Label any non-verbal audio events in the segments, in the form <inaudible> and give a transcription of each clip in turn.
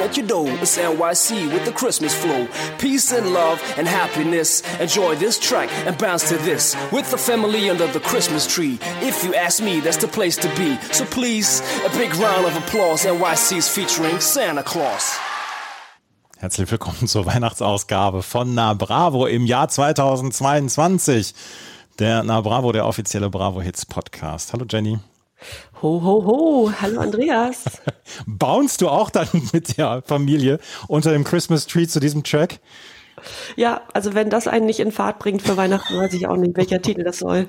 Knocking at your door. It's NYC with the Christmas flow. Peace and love and happiness. Enjoy this track and bounce to this with the family under the Christmas tree. If you ask me, that's the place to be. So please, a big round of applause. NYC's featuring Santa Claus. Herzlich willkommen zur Weihnachtsausgabe von Na Bravo im Jahr 2022. Der Na Bravo, der offizielle Bravo Hits Podcast. Hallo Jenny. Ho, ho, ho. Hallo Andreas. <laughs> Bounst du auch dann <laughs> mit der Familie unter dem Christmas Tree zu diesem Track? Ja, also wenn das einen nicht in Fahrt bringt für Weihnachten, weiß ich auch nicht, welcher <laughs> Titel das soll.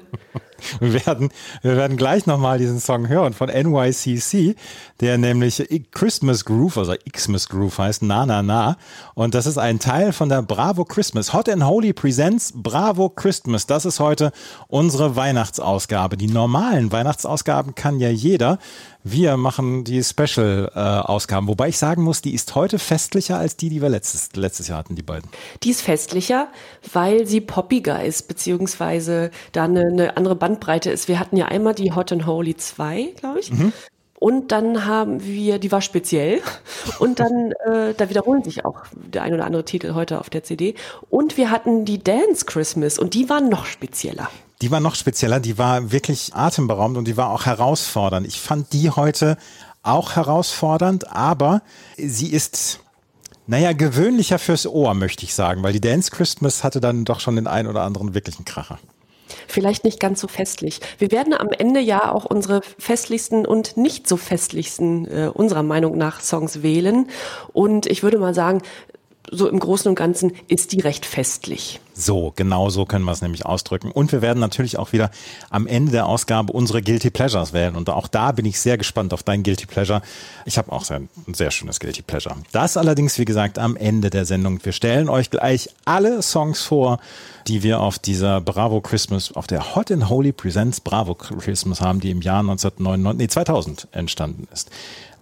Wir werden, wir werden gleich nochmal diesen Song hören von NYCC, der nämlich Christmas Groove, also Xmas Groove heißt, Na Na Na. Und das ist ein Teil von der Bravo Christmas. Hot and Holy Presents Bravo Christmas. Das ist heute unsere Weihnachtsausgabe. Die normalen Weihnachtsausgaben kann ja jeder. Wir machen die Special-Ausgaben, wobei ich sagen muss, die ist heute festlicher als die, die wir letztes, letztes Jahr hatten, die beiden. Die ist festlicher, weil sie poppiger ist, beziehungsweise da eine, eine andere Bandbreite ist. Wir hatten ja einmal die Hot and Holy 2, glaube ich. Mhm. Und dann haben wir, die war speziell. Und dann, äh, da wiederholen sich auch der ein oder andere Titel heute auf der CD. Und wir hatten die Dance Christmas und die war noch spezieller. Die war noch spezieller, die war wirklich atemberaubend und die war auch herausfordernd. Ich fand die heute auch herausfordernd, aber sie ist, naja, gewöhnlicher fürs Ohr, möchte ich sagen, weil die Dance Christmas hatte dann doch schon den einen oder anderen wirklichen Kracher vielleicht nicht ganz so festlich. Wir werden am Ende ja auch unsere festlichsten und nicht so festlichsten äh, unserer Meinung nach Songs wählen. Und ich würde mal sagen, so im Großen und Ganzen ist die recht festlich. So, genau so können wir es nämlich ausdrücken. Und wir werden natürlich auch wieder am Ende der Ausgabe unsere Guilty Pleasures wählen. Und auch da bin ich sehr gespannt auf dein Guilty Pleasure. Ich habe auch ein sehr schönes Guilty Pleasure. Das allerdings, wie gesagt, am Ende der Sendung. Wir stellen euch gleich alle Songs vor, die wir auf dieser Bravo Christmas, auf der Hot and Holy Presents Bravo Christmas haben, die im Jahr 1999, nee, 2000 entstanden ist.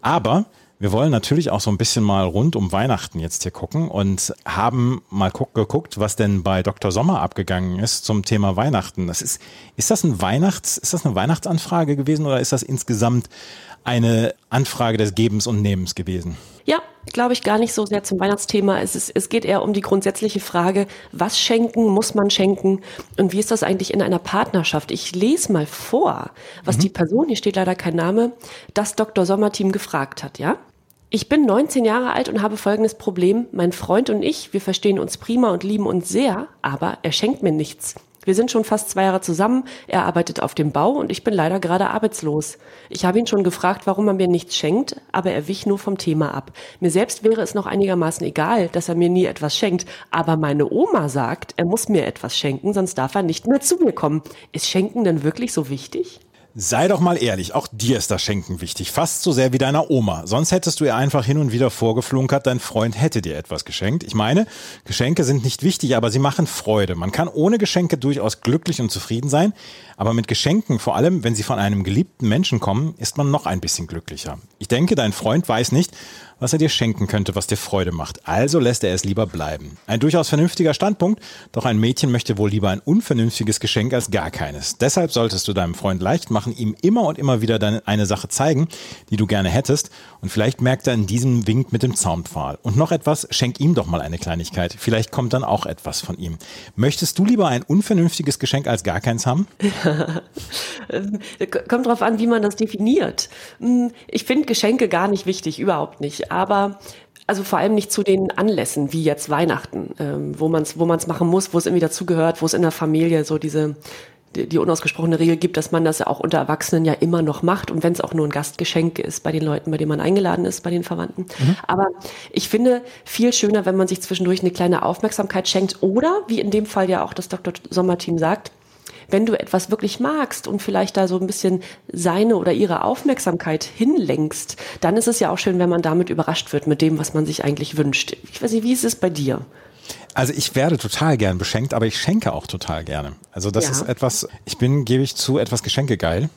Aber wir wollen natürlich auch so ein bisschen mal rund um Weihnachten jetzt hier gucken und haben mal geguckt, was denn bei Dr. Sommer abgegangen ist zum Thema Weihnachten. Das ist, ist das ein Weihnachts, ist das eine Weihnachtsanfrage gewesen oder ist das insgesamt eine Anfrage des Gebens und Nehmens gewesen? Ja, glaube ich gar nicht so sehr zum Weihnachtsthema. Es, ist, es geht eher um die grundsätzliche Frage, was schenken, muss man schenken und wie ist das eigentlich in einer Partnerschaft? Ich lese mal vor, was mhm. die Person, hier steht leider kein Name, das Dr. Sommer-Team gefragt hat, ja? Ich bin 19 Jahre alt und habe folgendes Problem. Mein Freund und ich, wir verstehen uns prima und lieben uns sehr, aber er schenkt mir nichts. Wir sind schon fast zwei Jahre zusammen, er arbeitet auf dem Bau und ich bin leider gerade arbeitslos. Ich habe ihn schon gefragt, warum er mir nichts schenkt, aber er wich nur vom Thema ab. Mir selbst wäre es noch einigermaßen egal, dass er mir nie etwas schenkt, aber meine Oma sagt, er muss mir etwas schenken, sonst darf er nicht mehr zu mir kommen. Ist Schenken denn wirklich so wichtig? Sei doch mal ehrlich, auch dir ist das Schenken wichtig, fast so sehr wie deiner Oma. Sonst hättest du ihr einfach hin und wieder vorgeflunkert, dein Freund hätte dir etwas geschenkt. Ich meine, Geschenke sind nicht wichtig, aber sie machen Freude. Man kann ohne Geschenke durchaus glücklich und zufrieden sein, aber mit Geschenken, vor allem wenn sie von einem geliebten Menschen kommen, ist man noch ein bisschen glücklicher. Ich denke, dein Freund weiß nicht, was er dir schenken könnte, was dir Freude macht. Also lässt er es lieber bleiben. Ein durchaus vernünftiger Standpunkt, doch ein Mädchen möchte wohl lieber ein unvernünftiges Geschenk als gar keines. Deshalb solltest du deinem Freund leicht machen, ihm immer und immer wieder deine, eine Sache zeigen, die du gerne hättest. Und vielleicht merkt er in diesem Wink mit dem Zaunpfahl. Und noch etwas, schenk ihm doch mal eine Kleinigkeit. Vielleicht kommt dann auch etwas von ihm. Möchtest du lieber ein unvernünftiges Geschenk als gar keins haben? <laughs> Kommt drauf an, wie man das definiert. Hm, ich finde Geschenke gar nicht wichtig, überhaupt nicht aber also vor allem nicht zu den Anlässen wie jetzt Weihnachten, ähm, wo man es wo man's machen muss, wo es irgendwie dazugehört, wo es in der Familie so diese die, die unausgesprochene Regel gibt, dass man das ja auch unter Erwachsenen ja immer noch macht und wenn es auch nur ein Gastgeschenk ist bei den Leuten, bei denen man eingeladen ist, bei den Verwandten. Mhm. Aber ich finde viel schöner, wenn man sich zwischendurch eine kleine Aufmerksamkeit schenkt oder, wie in dem Fall ja auch das Dr. Sommerteam sagt, wenn du etwas wirklich magst und vielleicht da so ein bisschen seine oder ihre Aufmerksamkeit hinlenkst, dann ist es ja auch schön, wenn man damit überrascht wird mit dem, was man sich eigentlich wünscht. Ich weiß nicht, wie ist es bei dir? Also ich werde total gern beschenkt, aber ich schenke auch total gerne. Also das Ja. ist etwas, ich bin, gebe ich zu, etwas geschenkegeil.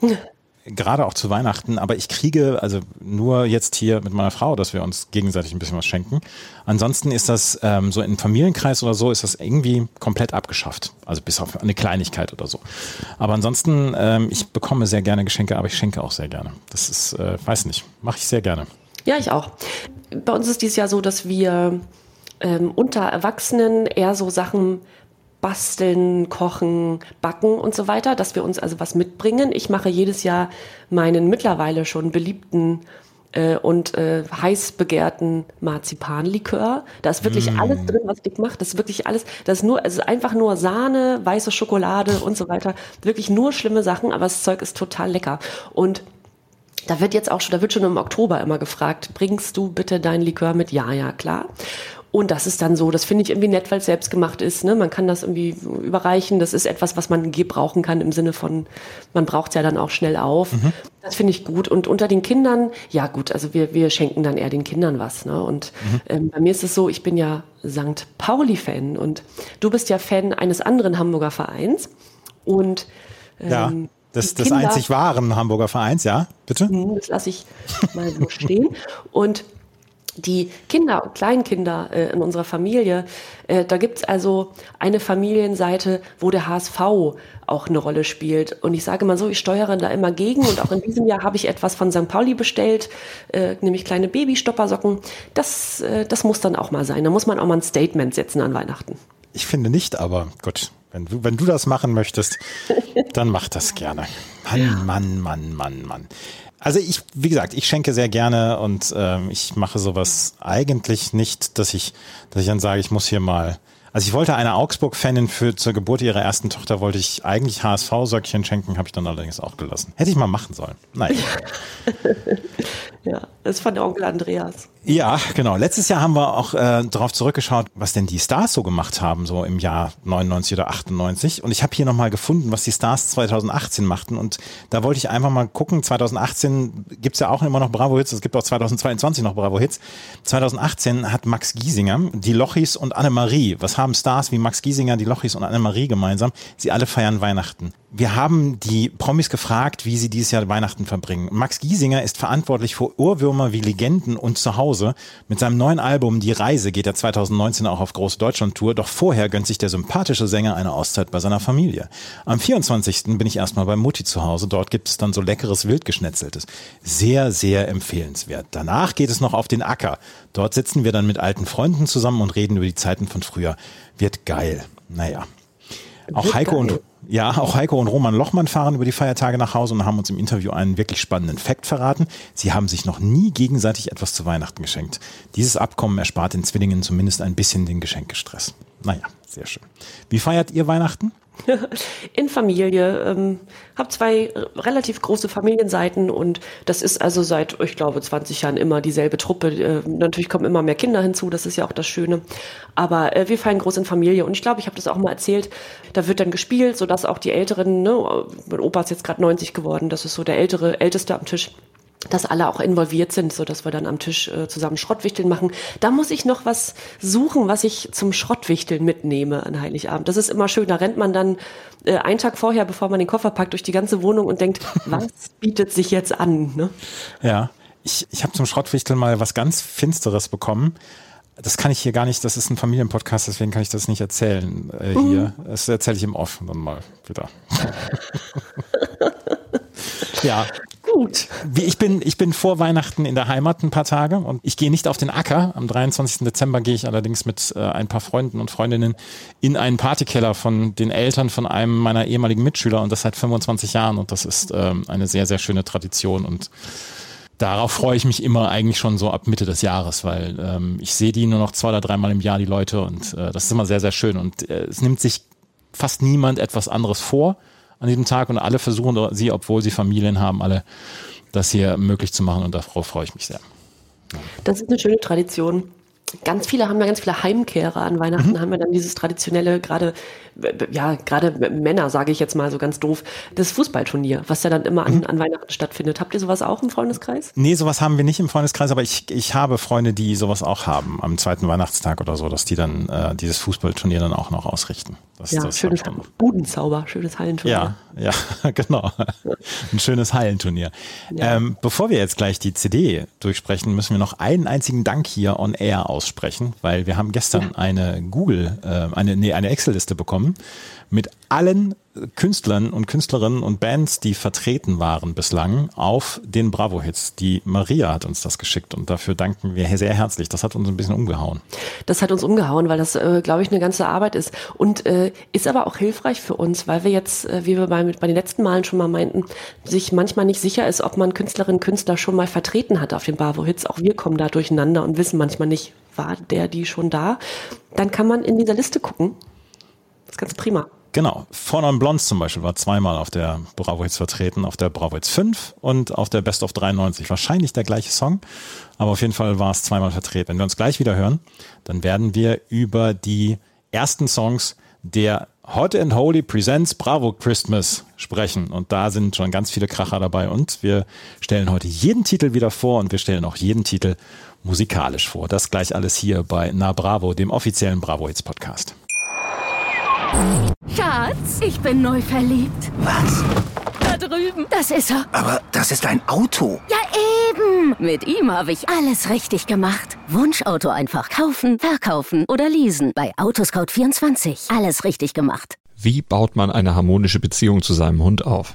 <laughs> Gerade auch zu Weihnachten, aber ich kriege, also nur jetzt hier mit meiner Frau, dass wir uns gegenseitig ein bisschen was schenken. Ansonsten ist das ähm, so im Familienkreis oder so, ist das irgendwie komplett abgeschafft. Also bis auf eine Kleinigkeit oder so. Aber ansonsten, ähm, ich bekomme sehr gerne Geschenke, aber ich schenke auch sehr gerne. Das ist, äh, weiß nicht, mache ich sehr gerne. Ja, ich auch. Bei uns ist dieses Jahr so, dass wir ähm, unter Erwachsenen eher so Sachen basteln, kochen, backen und so weiter, dass wir uns also was mitbringen. Ich mache jedes Jahr meinen mittlerweile schon beliebten äh, und äh, heiß begehrten Marzipanlikör. Da ist wirklich alles drin, was Dick macht. Das ist wirklich alles. Das ist nur, es ist einfach nur Sahne, weiße Schokolade und so weiter. Wirklich nur schlimme Sachen, aber das Zeug ist total lecker. Und da wird jetzt auch schon, da wird schon im Oktober immer gefragt, bringst du bitte dein Likör mit? Ja, ja, klar. Und das ist dann so, das finde ich irgendwie nett, weil es selbst gemacht ist. Ne? Man kann das irgendwie überreichen. Das ist etwas, was man gebrauchen kann im Sinne von, man braucht es ja dann auch schnell auf. Das finde ich gut. Und unter den Kindern, ja gut, also wir, wir schenken dann eher den Kindern was. Ne? Und ähm, bei mir ist es so, ich bin ja St. Pauli-Fan und du bist ja Fan eines anderen Hamburger Vereins. Und Ja, ähm, die des Kinder- einzig wahren Hamburger Vereins, ja, bitte? hm, Das lasse ich mal so stehen. <laughs> Und die Kinder, Kleinkinder äh, in unserer Familie, äh, da gibt's also eine Familienseite, wo der HSV auch eine Rolle spielt. Und ich sage mal so, ich steuere da immer gegen. Und auch in diesem Jahr habe ich etwas von St. Pauli bestellt, äh, nämlich kleine Babystoppersocken. Das, äh, das muss dann auch mal sein. Da muss man auch mal ein Statement setzen an Weihnachten. Ich finde nicht, aber gut. Wenn du, wenn du das machen möchtest, dann mach das gerne. Mann, Mann, Mann, Mann, Mann. Also ich, wie gesagt, ich schenke sehr gerne und ähm, ich mache sowas eigentlich nicht, dass ich, dass ich dann sage, ich muss hier mal. Also ich wollte einer Augsburg-Fanin für zur Geburt ihrer ersten Tochter wollte ich eigentlich HSV-Söckchen schenken, habe ich dann allerdings auch gelassen. Hätte ich mal machen sollen. Nein. <laughs> Ja, das ist von der Onkel Andreas. Ja, genau. Letztes Jahr haben wir auch äh, darauf zurückgeschaut, was denn die Stars so gemacht haben, so im Jahr 99 oder 98. Und ich habe hier nochmal gefunden, was die Stars 2018 machten. Und da wollte ich einfach mal gucken. 2018 gibt's ja auch immer noch Bravo Hits. Es gibt auch 2022 noch Bravo Hits. 2018 hat Max Giesinger, die Lochis und Annemarie. Was haben Stars wie Max Giesinger, die Lochis und Annemarie gemeinsam? Sie alle feiern Weihnachten. Wir haben die Promis gefragt, wie sie dieses Jahr Weihnachten verbringen. Max Giesinger ist verantwortlich für Ohrwürmer wie Legenden und Zuhause. Mit seinem neuen Album Die Reise geht er 2019 auch auf große Deutschland-Tour. Doch vorher gönnt sich der sympathische Sänger eine Auszeit bei seiner Familie. Am 24. bin ich erstmal bei Mutti zu Hause. Dort gibt es dann so leckeres Wildgeschnetzeltes. Sehr, sehr empfehlenswert. Danach geht es noch auf den Acker. Dort sitzen wir dann mit alten Freunden zusammen und reden über die Zeiten von früher. Wird geil. Naja. Auch Wird Heiko geil. und ja, auch Heiko und Roman Lochmann fahren über die Feiertage nach Hause und haben uns im Interview einen wirklich spannenden Fakt verraten. Sie haben sich noch nie gegenseitig etwas zu Weihnachten geschenkt. Dieses Abkommen erspart den Zwillingen zumindest ein bisschen den Geschenkestress. Naja, sehr schön. Wie feiert ihr Weihnachten? <laughs> in Familie, ähm, habe zwei relativ große Familienseiten und das ist also seit, ich glaube, 20 Jahren immer dieselbe Truppe. Äh, natürlich kommen immer mehr Kinder hinzu, das ist ja auch das Schöne. Aber äh, wir feiern groß in Familie und ich glaube, ich habe das auch mal erzählt, da wird dann gespielt, sodass auch die Älteren, ne, mein Opa ist jetzt gerade 90 geworden, das ist so der ältere, älteste am Tisch dass alle auch involviert sind, so dass wir dann am Tisch äh, zusammen Schrottwichteln machen. Da muss ich noch was suchen, was ich zum Schrottwichteln mitnehme an Heiligabend. Das ist immer schön. Da rennt man dann äh, einen Tag vorher, bevor man den Koffer packt, durch die ganze Wohnung und denkt, <laughs> was bietet sich jetzt an? Ne? Ja, ich, ich habe zum Schrottwichteln mal was ganz Finsteres bekommen. Das kann ich hier gar nicht, das ist ein Familienpodcast, deswegen kann ich das nicht erzählen äh, hier. Das erzähle ich im Off dann mal wieder. <laughs> ja, Gut. Ich bin, ich bin vor Weihnachten in der Heimat ein paar Tage und ich gehe nicht auf den Acker. Am 23. Dezember gehe ich allerdings mit äh, ein paar Freunden und Freundinnen in einen Partykeller von den Eltern von einem meiner ehemaligen Mitschüler und das seit 25 Jahren und das ist ähm, eine sehr, sehr schöne Tradition und darauf freue ich mich immer eigentlich schon so ab Mitte des Jahres, weil ähm, ich sehe die nur noch zwei oder dreimal im Jahr, die Leute und äh, das ist immer sehr, sehr schön und äh, es nimmt sich fast niemand etwas anderes vor an diesem Tag und alle versuchen sie, obwohl sie Familien haben, alle das hier möglich zu machen und darauf freue ich mich sehr. Das ist eine schöne Tradition. Ganz viele haben ja ganz viele Heimkehrer an Weihnachten, mhm. haben wir dann dieses traditionelle, gerade, ja, gerade Männer, sage ich jetzt mal so ganz doof, das Fußballturnier, was ja dann immer an, mhm. an Weihnachten stattfindet. Habt ihr sowas auch im Freundeskreis? Nee, sowas haben wir nicht im Freundeskreis, aber ich, ich habe Freunde, die sowas auch haben, am zweiten Weihnachtstag oder so, dass die dann äh, dieses Fußballturnier dann auch noch ausrichten. Das, ja, das schönes Budenzauber, schönes Hallenturnier. Ja, ja, <laughs> genau. Ein schönes Hallenturnier. Ja. Ähm, bevor wir jetzt gleich die CD durchsprechen, müssen wir noch einen einzigen Dank hier on air aussprechen, weil wir haben gestern ja. eine Google, äh, eine, nee, eine Excel-Liste bekommen mit allen Künstlern und Künstlerinnen und Bands, die vertreten waren bislang auf den Bravo-Hits. Die Maria hat uns das geschickt und dafür danken wir sehr herzlich. Das hat uns ein bisschen umgehauen. Das hat uns umgehauen, weil das, äh, glaube ich, eine ganze Arbeit ist und äh, ist aber auch hilfreich für uns, weil wir jetzt, äh, wie wir bei, bei den letzten Malen schon mal meinten, sich manchmal nicht sicher ist, ob man Künstlerinnen und Künstler schon mal vertreten hat auf den Bravo-Hits. Auch wir kommen da durcheinander und wissen manchmal nicht, war der, die schon da. Dann kann man in dieser Liste gucken. Das ist ganz prima. Genau. Four on Blondes zum Beispiel war zweimal auf der Bravo Hits vertreten, auf der Bravo Hits 5 und auf der Best of 93. Wahrscheinlich der gleiche Song, aber auf jeden Fall war es zweimal vertreten. Wenn wir uns gleich wieder hören, dann werden wir über die ersten Songs der Hot and Holy Presents Bravo Christmas sprechen. Und da sind schon ganz viele Kracher dabei. Und wir stellen heute jeden Titel wieder vor und wir stellen auch jeden Titel musikalisch vor. Das gleich alles hier bei Na Bravo, dem offiziellen Bravo Hits Podcast. Schatz, ich bin neu verliebt. Was? Da drüben. Das ist er. Aber das ist ein Auto. Ja, eben. Mit ihm habe ich alles richtig gemacht. Wunschauto einfach kaufen, verkaufen oder leasen. Bei Autoscout24. Alles richtig gemacht. Wie baut man eine harmonische Beziehung zu seinem Hund auf?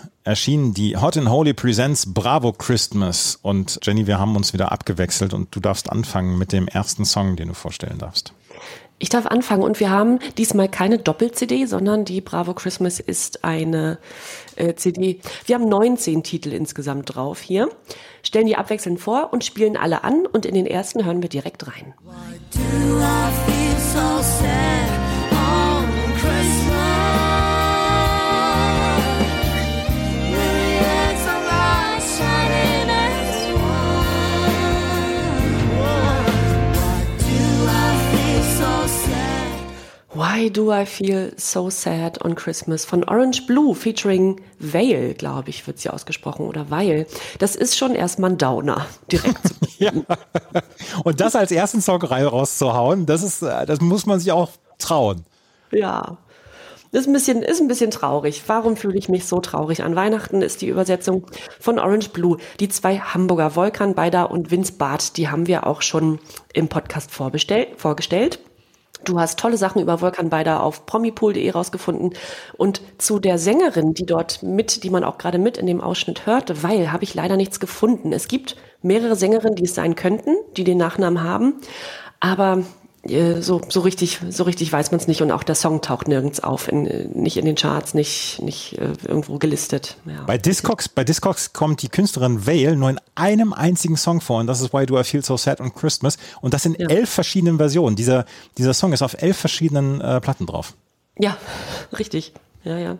erschien die Hot and Holy Presents Bravo Christmas. Und Jenny, wir haben uns wieder abgewechselt und du darfst anfangen mit dem ersten Song, den du vorstellen darfst. Ich darf anfangen und wir haben diesmal keine Doppel-CD, sondern die Bravo Christmas ist eine äh, CD. Wir haben 19 Titel insgesamt drauf hier, stellen die abwechselnd vor und spielen alle an und in den ersten hören wir direkt rein. Why do I feel so sad? Why Do I Feel So Sad on Christmas von Orange Blue featuring Vale, glaube ich, wird sie ausgesprochen oder Weil. Das ist schon erstmal ein Downer, direkt. <laughs> ja. Und das als ersten Song rauszuhauen, das ist, äh, das muss man sich auch trauen. Ja. Ist ein bisschen, ist ein bisschen traurig. Warum fühle ich mich so traurig? An Weihnachten ist die Übersetzung von Orange Blue. Die zwei Hamburger Volkan Beider und Vince Barth, die haben wir auch schon im Podcast vorgestellt. Du hast tolle Sachen über Volkan Beider auf promipool.de rausgefunden. Und zu der Sängerin, die dort mit, die man auch gerade mit in dem Ausschnitt hörte, weil habe ich leider nichts gefunden. Es gibt mehrere Sängerinnen, die es sein könnten, die den Nachnamen haben. Aber so, so richtig, so richtig weiß man es nicht und auch der Song taucht nirgends auf, in, nicht in den Charts, nicht, nicht äh, irgendwo gelistet. Ja. Bei Discogs, bei Discogs kommt die Künstlerin Vale nur in einem einzigen Song vor und das ist Why Do I Feel So Sad on Christmas und das in ja. elf verschiedenen Versionen. Dieser, dieser Song ist auf elf verschiedenen äh, Platten drauf. Ja, <laughs> richtig. Ja, ja.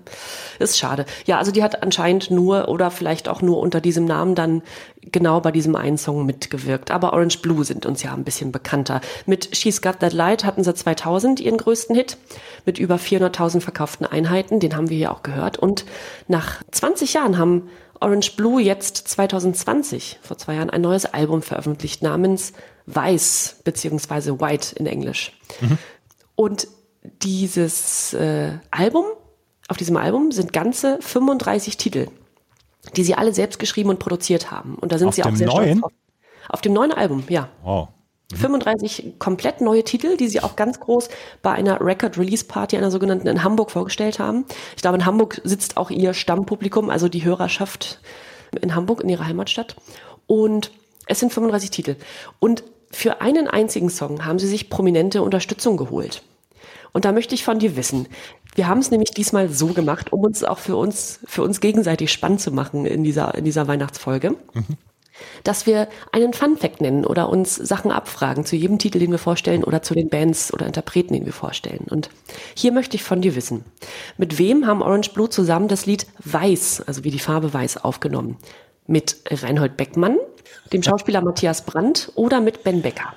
Ist schade. Ja, also die hat anscheinend nur oder vielleicht auch nur unter diesem Namen dann genau bei diesem einen Song mitgewirkt. Aber Orange Blue sind uns ja ein bisschen bekannter. Mit She's Got That Light hatten sie 2000 ihren größten Hit mit über 400.000 verkauften Einheiten. Den haben wir ja auch gehört. Und nach 20 Jahren haben Orange Blue jetzt 2020, vor zwei Jahren, ein neues Album veröffentlicht namens Weiß beziehungsweise White in Englisch. Mhm. Und dieses äh, Album auf diesem Album sind ganze 35 Titel, die sie alle selbst geschrieben und produziert haben. Und da sind auf sie auch sehr neuen? stolz drauf. Auf dem neuen Album, ja. Wow. Mhm. 35 komplett neue Titel, die sie auch ganz groß bei einer Record Release Party, einer sogenannten in Hamburg vorgestellt haben. Ich glaube, in Hamburg sitzt auch ihr Stammpublikum, also die Hörerschaft in Hamburg, in ihrer Heimatstadt. Und es sind 35 Titel. Und für einen einzigen Song haben sie sich prominente Unterstützung geholt. Und da möchte ich von dir wissen. Wir haben es nämlich diesmal so gemacht, um uns auch für uns, für uns gegenseitig spannend zu machen in dieser, in dieser Weihnachtsfolge. Mhm. Dass wir einen Fun Fact nennen oder uns Sachen abfragen zu jedem Titel, den wir vorstellen oder zu den Bands oder Interpreten, den wir vorstellen. Und hier möchte ich von dir wissen. Mit wem haben Orange Blue zusammen das Lied Weiß, also wie die Farbe Weiß, aufgenommen? Mit Reinhold Beckmann, dem Schauspieler Matthias Brandt oder mit Ben Becker?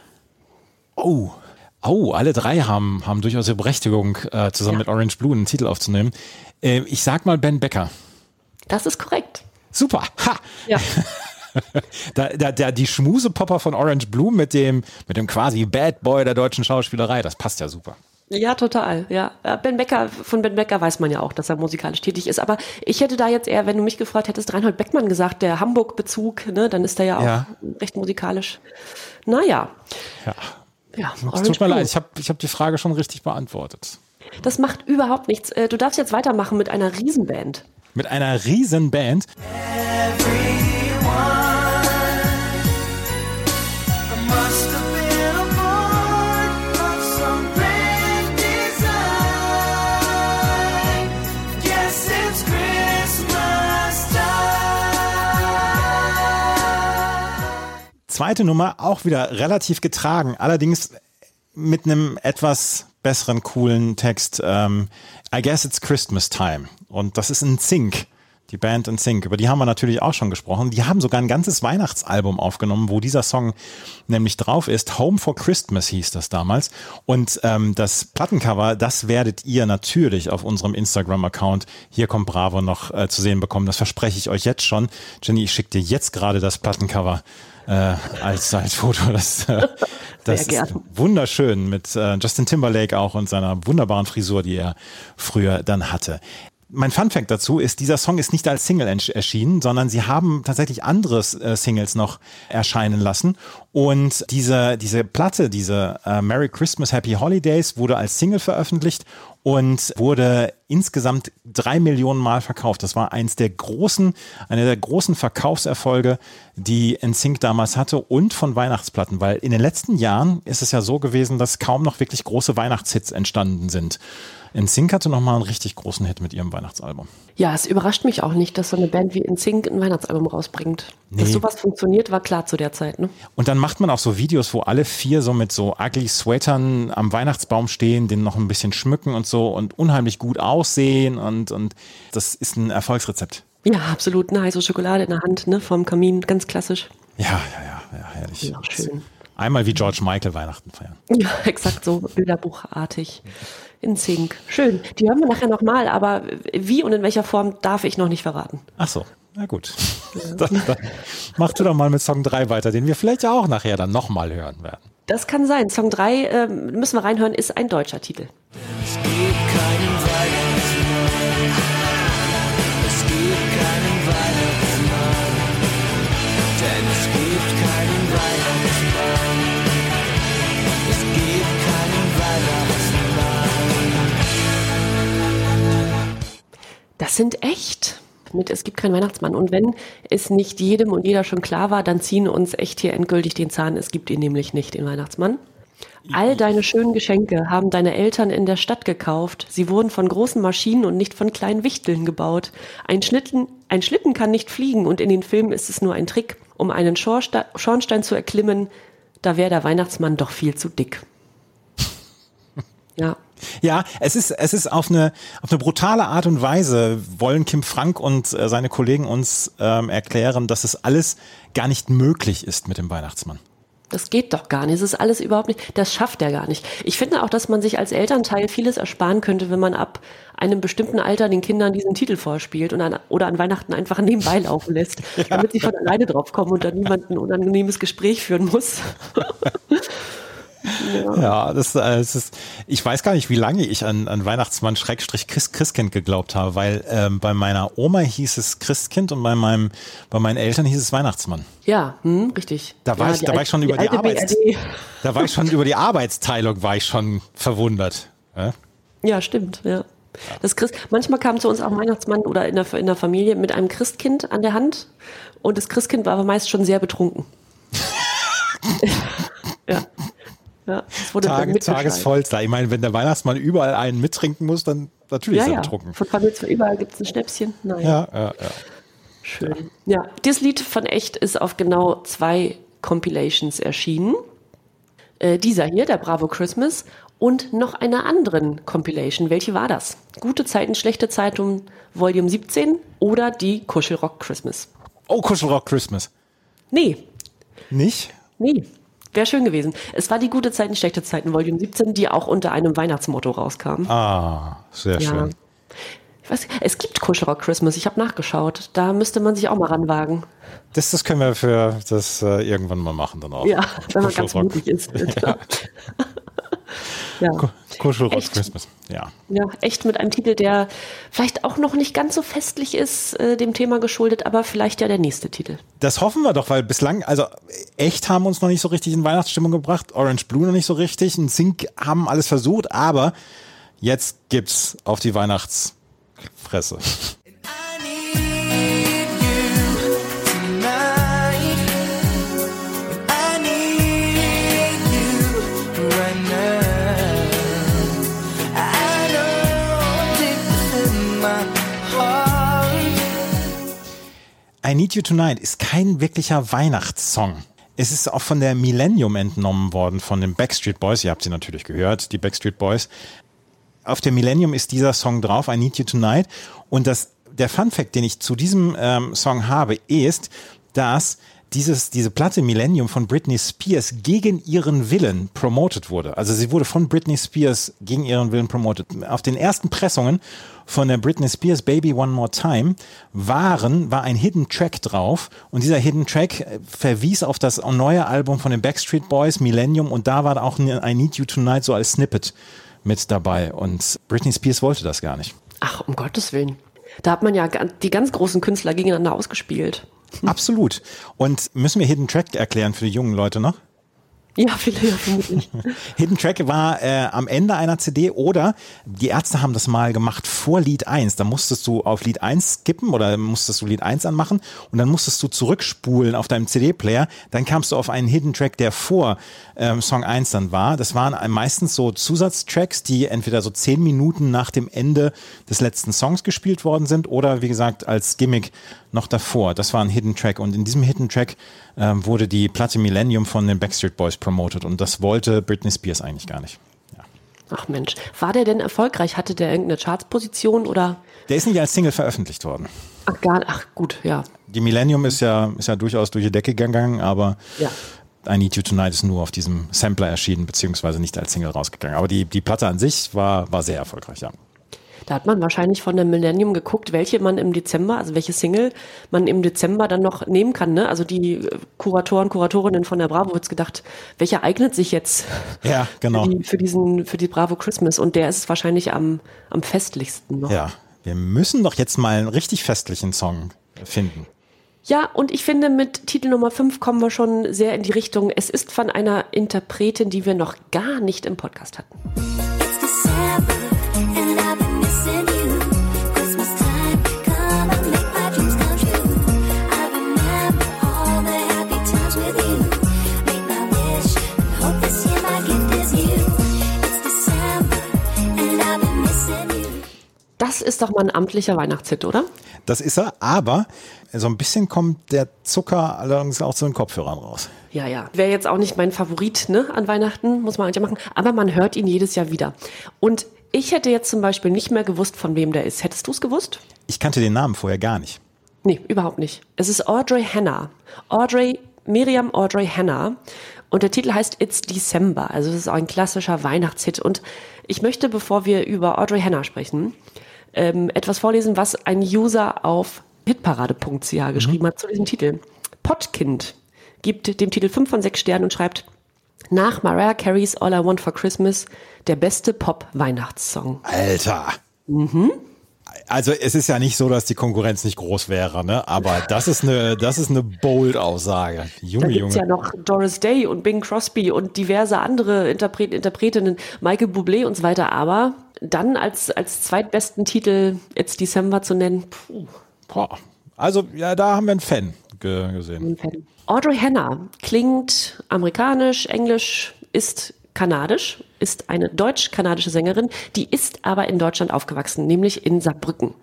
Oh, Oh, alle drei haben, haben durchaus die Berechtigung, äh, zusammen ja. mit Orange Blue einen Titel aufzunehmen. Äh, ich sag mal Ben Becker. Das ist korrekt. Super. Ha. Ja. <laughs> da, da, da, die Schmusepopper von Orange Blue mit dem, mit dem quasi Bad Boy der deutschen Schauspielerei, das passt ja super. Ja, total. Ja, Ben Becker, von Ben Becker weiß man ja auch, dass er musikalisch tätig ist. Aber ich hätte da jetzt eher, wenn du mich gefragt hättest, Reinhold Beckmann gesagt, der Hamburg-Bezug, ne, dann ist er ja auch ja. recht musikalisch. Naja. Ja. Ja, es tut mir leid, ich habe ich hab die Frage schon richtig beantwortet. Das macht überhaupt nichts. Äh, du darfst jetzt weitermachen mit einer Riesenband. Mit einer Riesenband? Everyone. Zweite Nummer auch wieder relativ getragen, allerdings mit einem etwas besseren, coolen Text. Ähm, I guess it's Christmas time. Und das ist ein Zink. Die Band in Sync, über die haben wir natürlich auch schon gesprochen. Die haben sogar ein ganzes Weihnachtsalbum aufgenommen, wo dieser Song nämlich drauf ist. Home for Christmas hieß das damals. Und ähm, das Plattencover, das werdet ihr natürlich auf unserem Instagram-Account Hier kommt Bravo noch äh, zu sehen bekommen. Das verspreche ich euch jetzt schon. Jenny, ich schicke dir jetzt gerade das Plattencover äh, als, als Foto. Das, äh, das ist wunderschön mit äh, Justin Timberlake auch und seiner wunderbaren Frisur, die er früher dann hatte. Mein Funfact dazu ist, dieser Song ist nicht als Single erschienen, sondern sie haben tatsächlich andere äh, Singles noch erscheinen lassen. Und diese, diese Platte, diese äh, Merry Christmas, Happy Holidays, wurde als Single veröffentlicht und wurde insgesamt drei Millionen Mal verkauft. Das war eins der großen, einer der großen Verkaufserfolge, die NSYNC damals hatte und von Weihnachtsplatten, weil in den letzten Jahren ist es ja so gewesen, dass kaum noch wirklich große Weihnachtshits entstanden sind. NSYNC hatte nochmal einen richtig großen Hit mit ihrem Weihnachtsalbum. Ja, es überrascht mich auch nicht, dass so eine Band wie NSYNC ein Weihnachtsalbum rausbringt. Nee. Dass sowas funktioniert, war klar zu der Zeit. Ne? Und dann macht man auch so Videos, wo alle vier so mit so ugly Sweatern am Weihnachtsbaum stehen, den noch ein bisschen schmücken und so und unheimlich gut aussehen und, und das ist ein Erfolgsrezept. Ja, absolut. Eine heiße Schokolade in der Hand, ne, vom Kamin, ganz klassisch. Ja, ja, ja, ja herrlich. Ja, schön. Einmal wie George Michael Weihnachten feiern. <laughs> Ja, exakt so, bilderbuchartig in Zink. Schön. Die hören wir nachher nochmal, aber wie und in welcher Form darf ich noch nicht verraten. Ach so. Na gut. Ja. <laughs> dann, dann mach du doch mal mit Song 3 weiter, den wir vielleicht ja auch nachher dann nochmal hören werden. Das kann sein. Song 3, äh, müssen wir reinhören, ist ein deutscher Titel. Es Das sind echt mit Es gibt keinen Weihnachtsmann. Und wenn es nicht jedem und jeder schon klar war, dann ziehen uns echt hier endgültig den Zahn. Es gibt ihn nämlich nicht, den Weihnachtsmann. All deine schönen Geschenke haben deine Eltern in der Stadt gekauft. Sie wurden von großen Maschinen und nicht von kleinen Wichteln gebaut. Ein Schlitten, ein Schlitten kann nicht fliegen und in den Filmen ist es nur ein Trick, um einen Schornstein zu erklimmen. Da wäre der Weihnachtsmann doch viel zu dick. <laughs> Ja. Ja, es ist, es ist auf eine, auf eine brutale Art und Weise wollen Kim Frank und äh, seine Kollegen uns ähm, erklären, dass es alles gar nicht möglich ist mit dem Weihnachtsmann. Das geht doch gar nicht. Es ist alles überhaupt nicht, das schafft er gar nicht. Ich finde auch, dass man sich als Elternteil vieles ersparen könnte, wenn man ab einem bestimmten Alter den Kindern diesen Titel vorspielt und an, oder an Weihnachten einfach nebenbei laufen lässt, <laughs> ja. damit sie von alleine drauf kommen und dann niemand ein unangenehmes Gespräch führen muss. <laughs> Ja, ja das, äh, das ist, ich weiß gar nicht, wie lange ich an, an Weihnachtsmann Schrägstrich Christ, Christkind geglaubt habe, weil ähm, bei meiner Oma hieß es Christkind und bei meinem, bei meinen Eltern hieß es Weihnachtsmann. Ja, hm, richtig. Da war ja, ich, da war ich schon über die, die Arbeits, da war ich schon über die Arbeitsteilung war ich schon verwundert. Ja, ja stimmt, ja. Das Christ, manchmal kam zu uns auch Weihnachtsmann oder in der, in der Familie mit einem Christkind an der Hand und das Christkind war aber meist schon sehr betrunken. <laughs> ja. Ja, Tage. Tagesvollster. Ich meine, wenn der Weihnachtsmann überall einen mittrinken muss, dann natürlich Ja, ist er ja. betrunken. Von Familie überall gibt es ein Schnäpschen. Naja. Ja, ja, ja. Schön. Ja, das Lied von Echt ist auf genau zwei Compilations erschienen. Äh, dieser hier, der Bravo Christmas, und noch einer anderen Compilation. Welche war das? Gute Zeiten, schlechte Zeiten, Volume 17 oder die Kuschelrock Christmas? Oh, Kuschelrock Christmas. Nee, Nicht? nee. Wäre schön gewesen. Es war die Gute Zeiten, schlechte Zeiten, Volume 17, die auch unter einem Weihnachtsmotto rauskam. Ah, sehr Ja. schön. Ich weiß, es gibt Kuschelrock Christmas, ich habe nachgeschaut. Da müsste man sich auch mal ranwagen. Das, das können wir für das äh, irgendwann mal machen dann auch. Ja, wenn man ganz mutig ist. Ja. <laughs> Ku- Kuschelrock Echt? Christmas. Ja. Ja, echt mit einem Titel, der vielleicht auch noch nicht ganz so festlich ist, äh, dem Thema geschuldet, aber vielleicht ja der nächste Titel. Das hoffen wir doch, weil bislang, also echt haben uns noch nicht so richtig in Weihnachtsstimmung gebracht, Orange Blue noch nicht so richtig, ein Sync haben alles versucht, aber jetzt gibt's auf die Weihnachtsfresse. I Need You Tonight ist kein wirklicher Weihnachtssong. Es ist auch von der Millennium entnommen worden, von den Backstreet Boys. Ihr habt sie natürlich gehört, die Backstreet Boys. Auf der Millennium ist dieser Song drauf, I Need You Tonight. Und das, der Fun Fact, den ich zu diesem ähm, Song habe, ist, dass dieses, diese Platte Millennium von Britney Spears gegen ihren Willen promoted wurde. Also sie wurde von Britney Spears gegen ihren Willen promoted. Auf den ersten Pressungen von der Britney Spears Baby One More Time waren, war ein Hidden Track drauf und dieser Hidden Track äh, verwies auf das neue Album von den Backstreet Boys, Millennium und da war auch ein I Need You Tonight so als Snippet mit dabei und Britney Spears wollte das gar nicht. Ach, um Gottes Willen. Da hat man ja die ganz großen Künstler gegeneinander ausgespielt. Absolut. Und müssen wir Hidden Track erklären für die jungen Leute noch? Ja, <laughs> viele, ja, vermutlich. <laughs> Hidden Track war äh, am Ende einer CD oder die Ärzte haben das mal gemacht vor Lied 1. Da musstest du auf Lied 1 skippen oder musstest du Lied 1 anmachen und dann musstest du zurückspulen auf deinem CD-Player. Dann kamst du auf einen Hidden Track, der vor ähm, Song 1 dann war. Das waren meistens so Zusatztracks, die entweder so zehn Minuten nach dem Ende des letzten Songs gespielt worden sind oder wie gesagt als Gimmick noch davor. Das war ein Hidden Track und in diesem Hidden Track ähm, wurde die Platte Millennium von den Backstreet Boys promoted und das wollte Britney Spears eigentlich gar nicht. Ach Mensch, war der denn erfolgreich? Hatte der irgendeine Chartsposition oder? Der ist nicht als Single veröffentlicht worden. Ach, gar, ach gut, ja. Die Millennium ist ja, ist ja durchaus durch die Decke gegangen, aber Ja. I Need You Tonight ist nur auf diesem Sampler erschienen, beziehungsweise nicht als Single rausgegangen. Aber die, die Platte an sich war, war sehr erfolgreich, ja. Da hat man wahrscheinlich von der Millennium geguckt, welche man im Dezember, also welche Single man im Dezember dann noch nehmen kann. Ne? Also die äh, Kuratoren, Kuratorinnen von der Bravo hat's gedacht, welcher eignet sich jetzt <laughs> Ja, genau. für, die, für diesen, für die Bravo Christmas? Und der ist wahrscheinlich am, am festlichsten noch. Ja, wir müssen doch jetzt mal einen richtig festlichen Song finden. Ja, und ich finde, mit Titel Nummer 5 kommen wir schon sehr in die Richtung. Es ist von einer Interpretin, die wir noch gar nicht im Podcast hatten. Das ist doch mal ein amtlicher Weihnachtshit, oder? Das ist er, aber so ein bisschen kommt der Zucker allerdings auch zu den Kopfhörern raus. Ja, ja. Wäre jetzt auch nicht mein Favorit ne, an Weihnachten, muss man eigentlich machen. Aber man hört ihn jedes Jahr wieder. Und ich hätte jetzt zum Beispiel nicht mehr gewusst, von wem der ist. Hättest du es gewusst? Ich kannte den Namen vorher gar nicht. Nee, überhaupt nicht. Es ist Audrey Hannah. Audrey, Miriam Audrey Hannah. Und der Titel heißt It's December. Also es ist auch ein klassischer Weihnachtshit. Und ich möchte, bevor wir über Audrey Hannah sprechen, ähm, etwas vorlesen, was ein User auf hitparade.ch geschrieben hat zu diesem Titel. Pottkind gibt dem Titel 5 von 6 Sternen und schreibt, nach Mariah Careys All I Want for Christmas der beste Pop-Weihnachtssong. Alter. Also es ist ja nicht so, dass die Konkurrenz nicht groß wäre, ne? Aber das ist eine, das ist eine bold Aussage. Da Junge, gibt's Junge. ja noch Doris Day und Bing Crosby und diverse andere Interpret Interpretinnen, Michael Bublé und so weiter. Aber dann als, als zweitbesten Titel It's December zu nennen, puh, Boah. Also ja, da haben wir einen Fan ge gesehen. Fan. Audrey Hannah klingt amerikanisch, englisch, ist kanadisch, ist eine deutsch-kanadische Sängerin, die ist aber in Deutschland aufgewachsen, nämlich in Saarbrücken.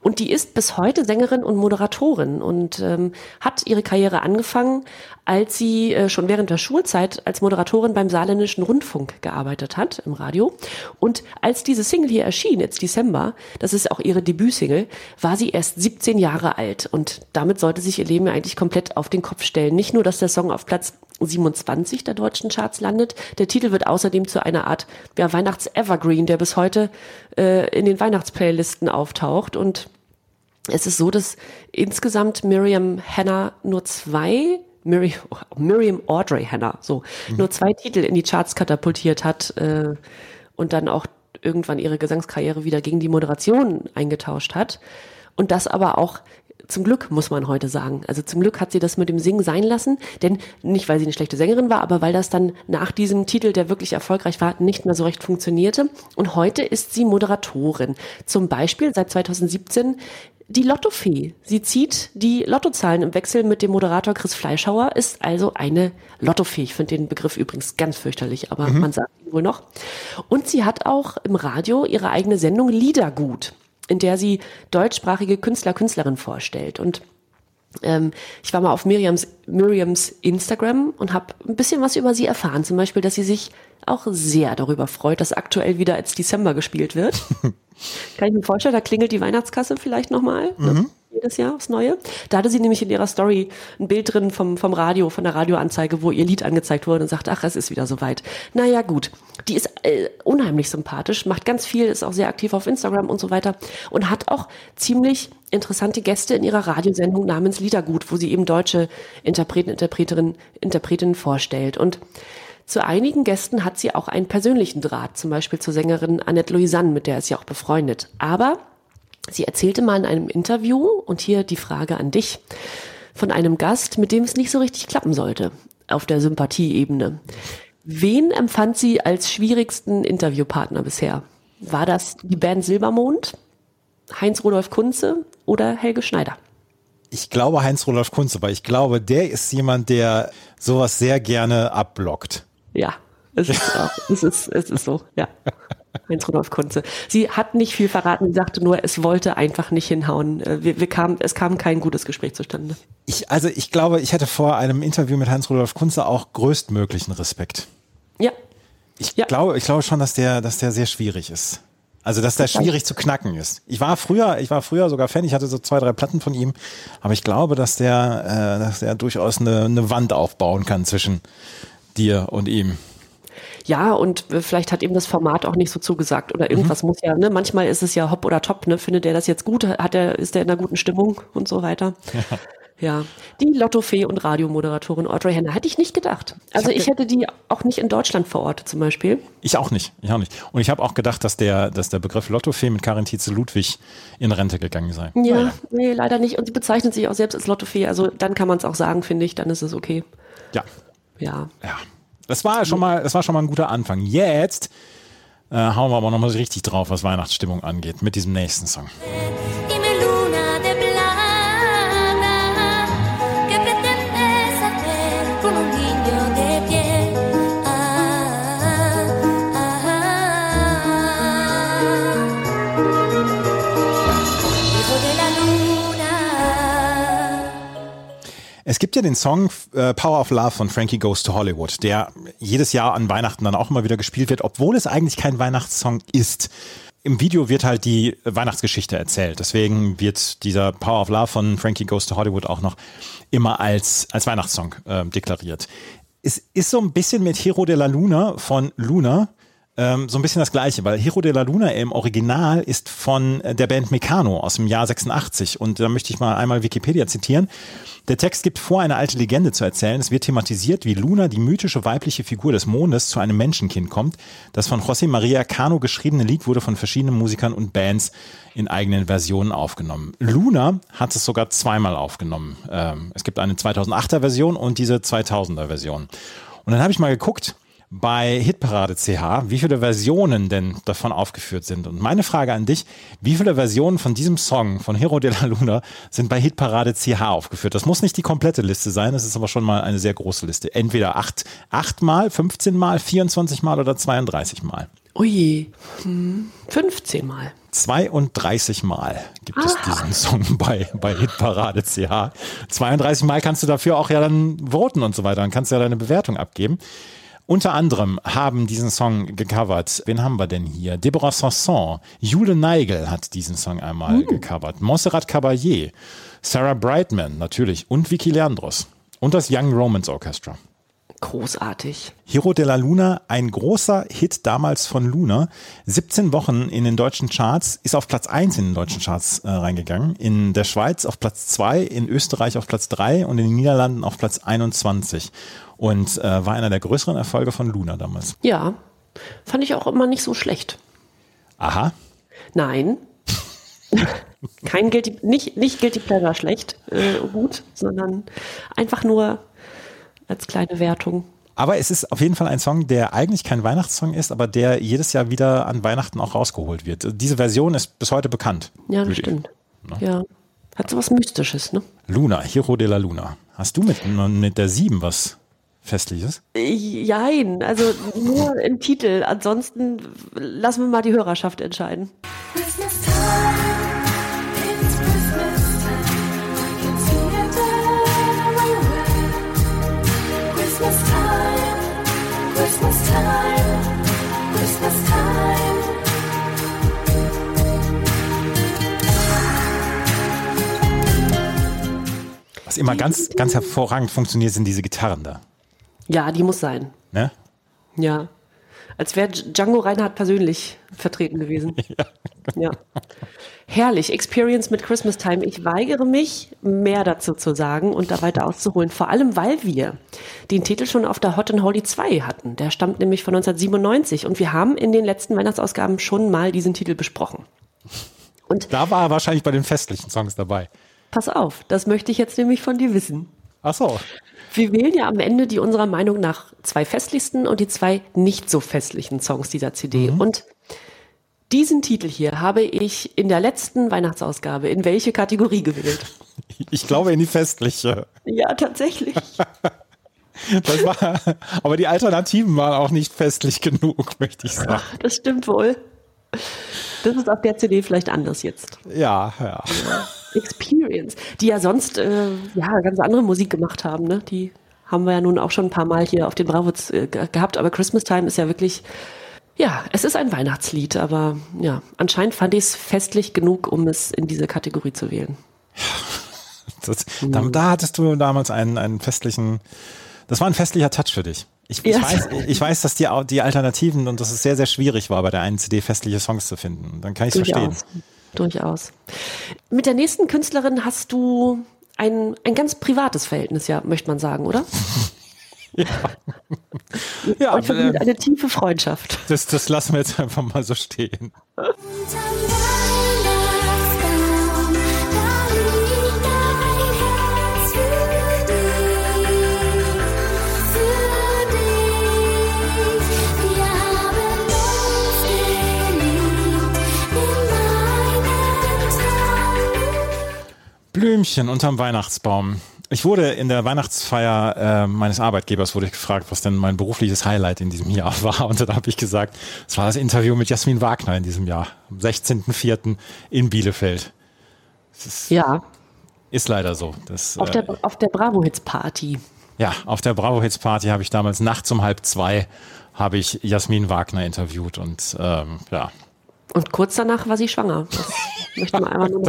Und die ist bis heute Sängerin und Moderatorin und ähm, hat ihre Karriere angefangen, als sie äh, schon während der Schulzeit als Moderatorin beim Saarländischen Rundfunk gearbeitet hat, im Radio. Und als diese Single hier erschien, jetzt Dezember, das ist auch ihre Debütsingle, war sie erst 17 Jahre alt. Und damit sollte sich ihr Leben eigentlich komplett auf den Kopf stellen. Nicht nur, dass der Song auf Platz 27 der deutschen Charts landet. Der Titel wird außerdem zu einer Art ja, Weihnachts-Evergreen, der bis heute äh, in den Weihnachtsplaylisten auftaucht. Und es ist so, dass insgesamt Miriam Hanna nur zwei Miriam, <laughs> Miriam Audrey Hanna, so, nur zwei Titel in die Charts katapultiert hat äh, und dann auch irgendwann ihre Gesangskarriere wieder gegen die Moderation eingetauscht hat. Und das aber auch zum Glück, muss man heute sagen. Also zum Glück hat sie das mit dem Singen sein lassen, denn nicht, weil sie eine schlechte Sängerin war, aber weil das dann nach diesem Titel, der wirklich erfolgreich war, nicht mehr so recht funktionierte. Und heute ist sie Moderatorin. Zum Beispiel seit 2017 die Lottofee. Sie zieht die Lottozahlen im Wechsel mit dem Moderator Chris Fleischhauer, ist also eine Lottofee. Ich finde den Begriff übrigens ganz fürchterlich, aber man sagt ihn wohl noch. Und sie hat auch im Radio ihre eigene Sendung Liedergut, in der sie deutschsprachige Künstler, Künstlerinnen vorstellt. Und ähm, ich war mal auf Miriams, Miriams Instagram und habe ein bisschen was über sie erfahren. Zum Beispiel, dass sie sich auch sehr darüber freut, dass aktuell wieder als Dezember gespielt wird. <laughs> Kann ich mir vorstellen, da klingelt die Weihnachtskasse vielleicht nochmal. Ne? Jedes Jahr aufs Neue. Da hatte sie nämlich in ihrer Story ein Bild drin vom, vom Radio, von der Radioanzeige, wo ihr Lied angezeigt wurde und sagt, ach, es ist wieder soweit. Naja, gut. Die ist äh, unheimlich sympathisch, macht ganz viel, ist auch sehr aktiv auf Instagram und so weiter und hat auch ziemlich interessante Gäste in ihrer Radiosendung namens Liedergut, wo sie eben deutsche Interpreten, Interpreterinnen, Interpretinnen vorstellt. Und zu einigen Gästen hat sie auch einen persönlichen Draht, zum Beispiel zur Sängerin Annette Louisanne, mit der ist sie auch befreundet. Aber sie erzählte mal in einem Interview, und hier die Frage an dich, von einem Gast, mit dem es nicht so richtig klappen sollte auf der Sympathieebene. Wen empfand sie als schwierigsten Interviewpartner bisher? War das die Band Silbermond, Heinz-Rudolf Kunze oder Helge Schneider? Ich glaube Heinz-Rudolf Kunze, weil ich glaube, der ist jemand, der sowas sehr gerne abblockt. Ja, es ist, auch, es ist, es ist so, ja. <laughs> Heinz-Rudolf Kunze. Sie hat nicht viel verraten, sie sagte nur, es wollte einfach nicht hinhauen. Äh, Wir, wir kamen, es kam kein gutes Gespräch zustande. Ich, also ich glaube, ich hätte vor einem Interview mit Heinz-Rudolf Kunze auch größtmöglichen Respekt. Ja, Ich Ja. glaube, ich glaube schon, dass der, dass der sehr schwierig ist. Also, dass der schwierig zu knacken ist. Ich war früher, ich war früher sogar Fan, ich hatte so zwei, drei Platten von ihm, aber ich glaube, dass der, äh, dass der durchaus eine, eine Wand aufbauen kann zwischen dir und ihm. Ja, und äh, vielleicht hat ihm das Format auch nicht so zugesagt oder irgendwas muss ja, ne? Manchmal ist es ja hopp oder top, ne? Findet er das jetzt gut? Hat er, ist er in einer guten Stimmung und so weiter? <laughs> Ja. Die Lottofee und Radiomoderatorin Audrey Henner hätte ich nicht gedacht. Also ich ge- hätte die auch nicht in Deutschland verortet zum Beispiel. Ich auch nicht, ich auch nicht. Und ich habe auch gedacht, dass der, dass der Begriff Lottofee mit Karin Tietze Ludwig in Rente gegangen sei. Ja, nee, leider nicht. Und sie bezeichnet sich auch selbst als Lottofee. Also dann kann man es auch sagen, finde ich. Dann ist es okay. Ja, Ja. ja. Das war schon mal, das war schon mal ein guter Anfang. Jetzt äh, hauen wir aber nochmal richtig drauf, was Weihnachtsstimmung angeht, mit diesem nächsten Song. Es gibt ja den Song äh, Power of Love von Frankie Goes to Hollywood, der jedes Jahr an Weihnachten dann auch immer wieder gespielt wird, obwohl es eigentlich kein Weihnachtssong ist. Im Video wird halt die Weihnachtsgeschichte erzählt. Deswegen wird dieser Power of Love von Frankie Goes to Hollywood auch noch immer als, als Weihnachtssong äh, deklariert. Es ist so ein bisschen mit Hero de la Luna von Luna ähm, so ein bisschen das gleiche, weil Hero de la Luna im Original ist von äh, der Band Meccano aus dem Jahr 86 und da möchte ich mal einmal Wikipedia zitieren. Der Text gibt vor, eine alte Legende zu erzählen. Es wird thematisiert, wie Luna, die mythische weibliche Figur des Mondes, zu einem Menschenkind kommt. Das von José María Cano geschriebene Lied wurde von verschiedenen Musikern und Bands in eigenen Versionen aufgenommen. Luna hat es sogar zweimal aufgenommen. Ähm, es gibt eine 2008er Version und diese 2000er Version. Und dann habe ich mal geguckt, bei Hitparade CH, wie viele Versionen denn davon aufgeführt sind. Und meine Frage an dich, wie viele Versionen von diesem Song von Hero de la Luna sind bei Hitparade CH aufgeführt? Das muss nicht die komplette Liste sein, das ist aber schon mal eine sehr große Liste. Entweder acht, acht Mal, 15 Mal, 24 Mal oder 32 Mal. Ui, hm, 15 Mal. 32 Mal gibt es diesen Song bei, bei Hitparade CH. 32 Mal kannst du dafür auch ja dann voten und so weiter. Dann kannst du ja deine Bewertung abgeben. Unter anderem haben diesen Song gecovert. Wen haben wir denn hier? Deborah Sanson. Jule Neigel hat diesen Song einmal gecovert. Montserrat Caballé. Sarah Brightman natürlich. Und Vicky Leandros. Und das Young Romance Orchestra. Großartig. Hero de la Luna, ein großer Hit damals von Luna. 17 Wochen in den deutschen Charts, ist auf Platz 1 in den deutschen Charts äh, reingegangen. In der Schweiz auf Platz 2, in Österreich auf Platz 3 und in den Niederlanden auf Platz 21. Und äh, war einer der größeren Erfolge von Luna damals. Ja, fand ich auch immer nicht so schlecht. Aha. Nein. <laughs> Kein Guilty, nicht, nicht Guilty Pleasure schlecht, äh, gut, sondern einfach nur als kleine Wertung. Aber es ist auf jeden Fall ein Song, der eigentlich kein Weihnachtssong ist, aber der jedes Jahr wieder an Weihnachten auch rausgeholt wird. Diese Version ist bis heute bekannt. Ja, das stimmt. Ja. Hat so was Mystisches, ne? Luna, Hero de la Luna. Hast du mit, mit der 7 was Festliches? Jein, also nur im Titel. Ansonsten lassen wir mal die Hörerschaft entscheiden. Christmas time, Christmas time. Was immer ganz, ganz hervorragend funktioniert, sind diese Gitarren da. Ja, die muss sein. Ne? Ja. Als wäre Django Reinhardt persönlich vertreten gewesen. <laughs> ja. Herrlich. Experience mit Christmas Time. Ich weigere mich, mehr dazu zu sagen und da weiter auszuholen. Vor allem, weil wir den Titel schon auf der Hot and Holy 2 hatten. Der stammt nämlich von 1997 und wir haben in den letzten Weihnachtsausgaben schon mal diesen Titel besprochen. Und Da war er wahrscheinlich bei den festlichen Songs dabei. pass auf, das möchte ich jetzt nämlich von dir wissen. Ach so. Wir wählen ja am Ende die unserer Meinung nach zwei festlichsten und die zwei nicht so festlichen Songs dieser CD. Und diesen Titel hier habe ich in der letzten Weihnachtsausgabe in welche Kategorie gewählt? <laughs> Ich glaube in die festliche. Ja, tatsächlich. <laughs> Das war, aber die Alternativen waren auch nicht festlich genug, <laughs> möchte ich sagen. Das stimmt wohl. Das ist auf der CD vielleicht anders jetzt. Ja, ja. Experience, die ja sonst äh, ja ganz andere Musik gemacht haben. Ne? Die haben wir ja nun auch schon ein paar Mal hier auf den Bravos äh, ge- gehabt. Aber Christmas Time ist ja wirklich, ja, es ist ein Weihnachtslied. Aber ja, anscheinend fand ich es festlich genug, um es in diese Kategorie zu wählen. <laughs> Das, da, da hattest du damals einen, einen festlichen, das war ein festlicher Touch für dich. Ich, ich, Ja. weiß, ich weiß, dass die, die Alternativen und dass es sehr, sehr schwierig war, bei der einen CD festliche Songs zu finden. Dann kann ich es verstehen. Durchaus. Durchaus. Mit der nächsten Künstlerin hast du ein, ein ganz privates Verhältnis, ja, möchte man sagen, oder? <laughs> Ja, Euch verbindet äh, eine tiefe Freundschaft. das, das lassen wir jetzt einfach mal so stehen. <laughs> Blümchen unterm Weihnachtsbaum. Ich wurde in der Weihnachtsfeier äh, meines Arbeitgebers wurde ich gefragt, was denn mein berufliches Highlight in diesem Jahr <laughs> war. Und dann habe ich gesagt, es war das Interview mit Jasmin Wagner in diesem Jahr, am 16.04. in Bielefeld. Ist, Ja, ist leider so. Das, auf äh, der, auf der Bravo Hits Party. ja, auf der Bravo Hits Party habe ich damals nachts um halb zwei habe ich Jasmin Wagner interviewt und ähm, ja, Und kurz danach war sie schwanger. Das möchte man einfach nur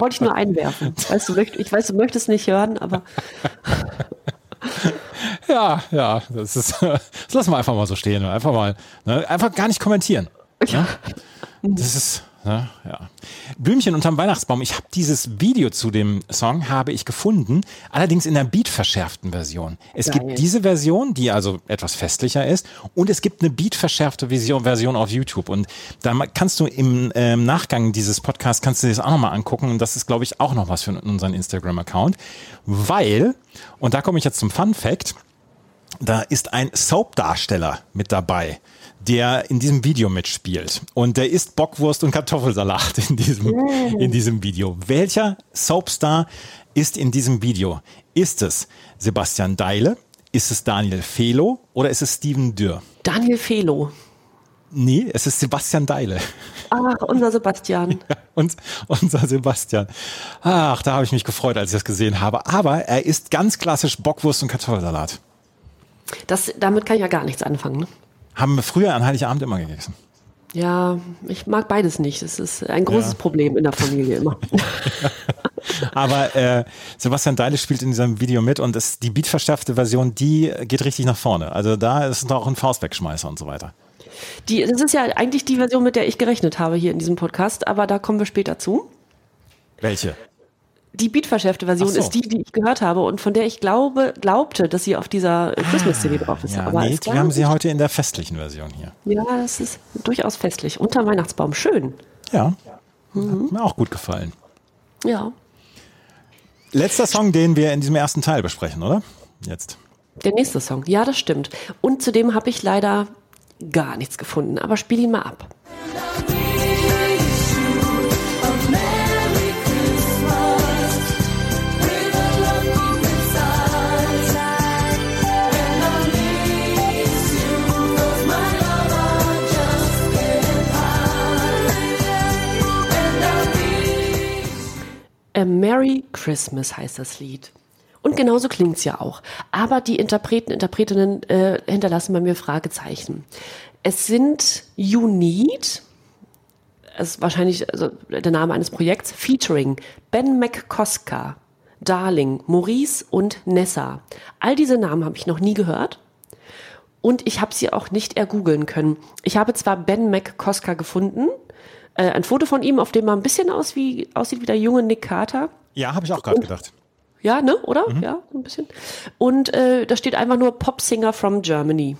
wollte ich nur einwerfen. Weißt du, ich weiß, du möchtest nicht hören, aber Ja, ja, das ist, das lassen wir einfach mal so stehen. Einfach mal, ne, einfach gar nicht kommentieren. Ne? Das ist, ne, ja. Blümchen unterm Weihnachtsbaum. Ich habe dieses Video zu dem Song habe ich gefunden, allerdings in der beatverschärften Version. Es Geil. gibt diese Version, die also etwas festlicher ist, und es gibt eine beatverschärfte Version, Version auf YouTube. Und da kannst du im ähm, Nachgang dieses Podcasts kannst du dir das auch nochmal angucken. Und das ist, glaube ich, auch noch was für unseren Instagram-Account, weil und da komme ich jetzt zum Fun Fact. da ist ein Soap-Darsteller mit dabei, der in diesem Video mitspielt. Und der isst Bockwurst und Kartoffelsalat in diesem, in diesem Video. Welcher Soapstar ist in diesem Video? Ist es Sebastian Deile? Ist es Daniel Felo oder ist es Steven Dürr? Daniel Felo. Nee, es ist Sebastian Deile. Ach, unser Sebastian. <laughs> Und unser Sebastian. Ach, da habe ich mich gefreut, als ich das gesehen habe. Aber er isst ganz klassisch Bockwurst und Kartoffelsalat. Das, damit kann ich ja gar nichts anfangen. Ne? Haben wir früher an Heiligabend immer gegessen. Ja, ich mag beides nicht. Das ist ein großes Ja. Problem in der Familie immer. <laughs> Aber äh, Sebastian Deile spielt in diesem Video mit und es, die beatverstärkte Version, die geht richtig nach vorne. Also da ist noch ein Faustwegschmeißer und so weiter. Die, das ist ja eigentlich die Version, mit der ich gerechnet habe hier in diesem Podcast, aber da kommen wir später zu. Welche? Die beatverschärfte Version so. ist die, die ich gehört habe und von der ich glaube, glaubte, dass sie auf dieser Christmas-CD drauf ist. Ja, aber nee, wir haben sie heute in der festlichen Version hier. Ja, das ist durchaus festlich. Unter Weihnachtsbaum. Schön. Ja, hat mir auch gut gefallen. Ja. Letzter Song, den wir in diesem ersten Teil besprechen, oder? Jetzt. Der nächste Song. Ja, das stimmt. Und zudem habe ich leider gar nichts gefunden. Aber spiel ihn mal ab. A Merry Christmas heißt das Lied. Und genauso klingt's ja auch. Aber die Interpreten, Interpretinnen äh, hinterlassen bei mir Fragezeichen. Es sind You Need, es ist wahrscheinlich also der Name eines Projekts, featuring Ben McCosker, Darling, Maurice und Nessa. All diese Namen habe ich noch nie gehört. Und ich habe sie auch nicht ergoogeln können. Ich habe zwar Ben McCosker gefunden, äh, ein Foto von ihm, auf dem er ein bisschen aus wie, aussieht wie der junge Nick Carter. Ja, habe ich auch gerade gedacht. Ja, ne, oder? Ja, ein bisschen. Und äh, da steht einfach nur Popsinger from Germany.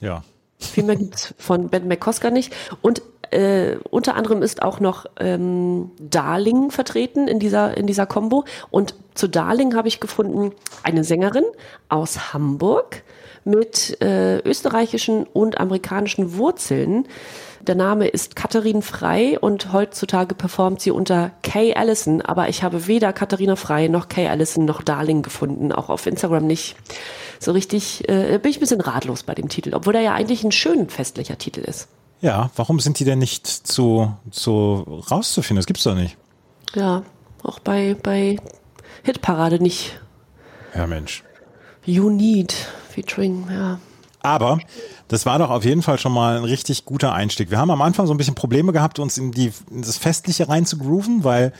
Ja. Viel mehr gibt's von Ben McCosker nicht. Und äh, unter anderem ist auch noch ähm, Darling vertreten in dieser, in dieser Combo. Und zu Darling habe ich gefunden eine Sängerin aus Hamburg mit äh, österreichischen und amerikanischen Wurzeln. Der Name ist Katharine Frei und heutzutage performt sie unter Kay Allison, aber ich habe weder Katharina Frei noch Kay Allison noch Darling gefunden, auch auf Instagram nicht. So richtig äh, bin ich ein bisschen ratlos bei dem Titel, obwohl er ja eigentlich ein schön festlicher Titel ist. Ja, warum sind die denn nicht zu, zu rauszufinden? Das gibt's doch nicht. Ja, auch bei, bei Hitparade nicht. Ja, Mensch. You Need featuring, ja. Aber das war doch auf jeden Fall schon mal ein richtig guter Einstieg. Wir haben am Anfang so ein bisschen Probleme gehabt, uns in, die, in das Festliche rein zu grooven, weil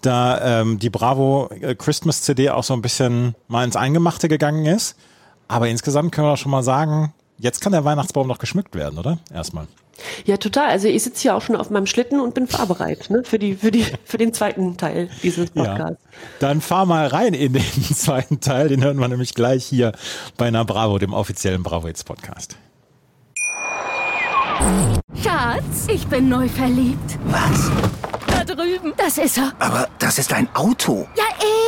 da ähm, die Bravo äh, Christmas CD auch so ein bisschen mal ins Eingemachte gegangen ist. Aber insgesamt können wir doch schon mal sagen, jetzt kann der Weihnachtsbaum noch geschmückt werden, oder? Erstmal. Ja, total. Also ich sitze hier auch schon auf meinem Schlitten und bin fahrbereit ne? für, die, für, die, <laughs> für den zweiten Teil dieses Ja. Podcasts. Dann fahr mal rein in den <laughs> zweiten Teil. Den hören wir nämlich gleich hier bei einer Bravo, dem offiziellen Bravo Hits Podcast. Schatz, ich bin neu verliebt. Was? Drüben. Das ist er. Aber das ist ein Auto. Ja,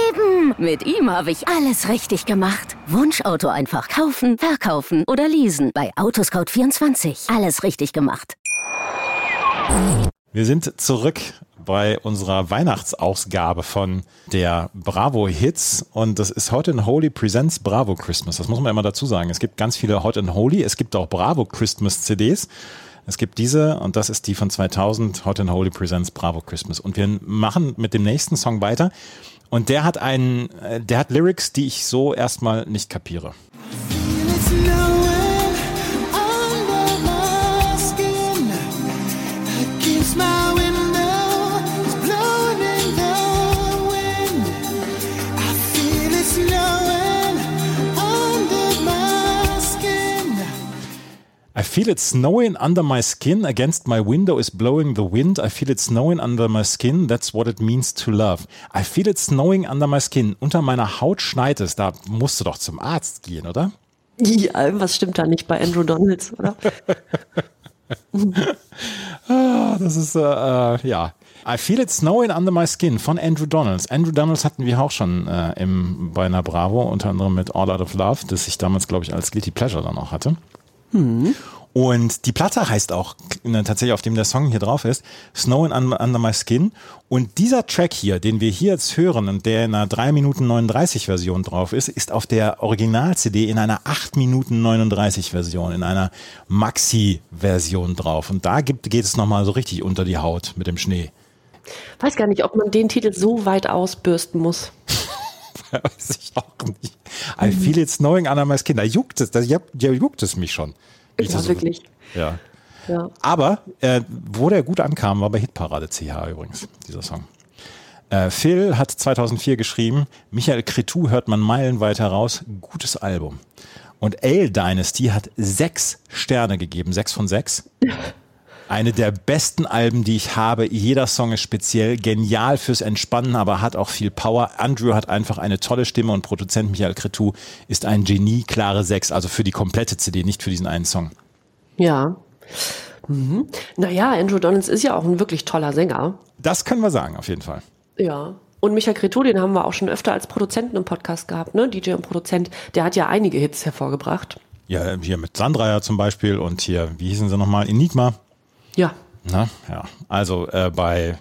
eben. Mit ihm habe ich alles richtig gemacht. Wunschauto einfach kaufen, verkaufen oder leasen. Bei Autoscout24. Alles richtig gemacht. Wir sind zurück bei unserer Weihnachtsausgabe von der Bravo Hits und das ist Hot and Holy Presents Bravo Christmas. Das muss man immer dazu sagen. Es gibt ganz viele Hot and Holy, es gibt auch Bravo Christmas CDs. Es gibt diese und das ist die von 2000 Hot and Holy Presents Bravo Christmas. Und wir machen mit dem nächsten Song weiter. Und der hat einen äh, der hat Lyrics, die ich so erstmal nicht kapiere. I feel it snowing under my skin. Against my window is blowing the wind. I feel it snowing under my skin. That's what it means to love. I feel it snowing under my skin. Unter meiner Haut schneit es. Da musst du doch zum Arzt gehen, oder? Ja, was stimmt da nicht bei Andrew Donalds, oder? <laughs> Ah, das ist, äh, äh, ja. I Feel It Snowing Under My Skin von Andrew Donalds. Andrew Donalds hatten wir auch schon äh, im, bei einer Bravo, unter anderem mit All Out of Love, das ich damals, glaube ich, als Guilty Pleasure dann auch hatte. Und die Platte heißt auch äh, tatsächlich, auf dem der Song hier drauf ist, Snowing Under, Under My Skin. Und dieser Track hier, den wir hier jetzt hören und der in einer 3 Minuten 39 Version drauf ist, ist auf der Original-CD in einer 8 Minuten 39 Version, in einer Maxi-Version drauf. Und da gibt, geht es nochmal so richtig unter die Haut mit dem Schnee. Weiß gar nicht, ob man den Titel so weit ausbürsten muss. <laughs> <laughs> Weiß ich auch nicht. I feel it snowing under my skin. Da juckt es, da juckt, es mich schon. Ich das wirklich. Ja. Ja. Aber äh, wo der gut ankam, war bei Hitparade CH übrigens, dieser Song. Äh, Phil hat 2004 geschrieben, Michael Cretou hört man meilenweit heraus, gutes Album. Und Ale Dynasty hat sechs Sterne gegeben, sechs von sechs. <laughs> Eine der besten Alben, die ich habe. Jeder Song ist speziell, genial fürs Entspannen, aber hat auch viel Power. Andrew hat einfach eine tolle Stimme und Produzent Michael Cretou ist ein Genie, klare sechs, also für die komplette CD, nicht für diesen einen Song. Ja. Mhm. Naja, Andrew Donalds ist ja auch ein wirklich toller Sänger. Das können wir sagen, auf jeden Fall. Ja. Und Michael Cretu, den haben wir auch schon öfter als Produzenten im Podcast gehabt, ne? DJ und Produzent. Der hat ja einige Hits hervorgebracht. Ja, hier mit Sandra ja zum Beispiel und hier, wie hießen sie nochmal? Enigma. Ja. Na, ja. Also äh, bei,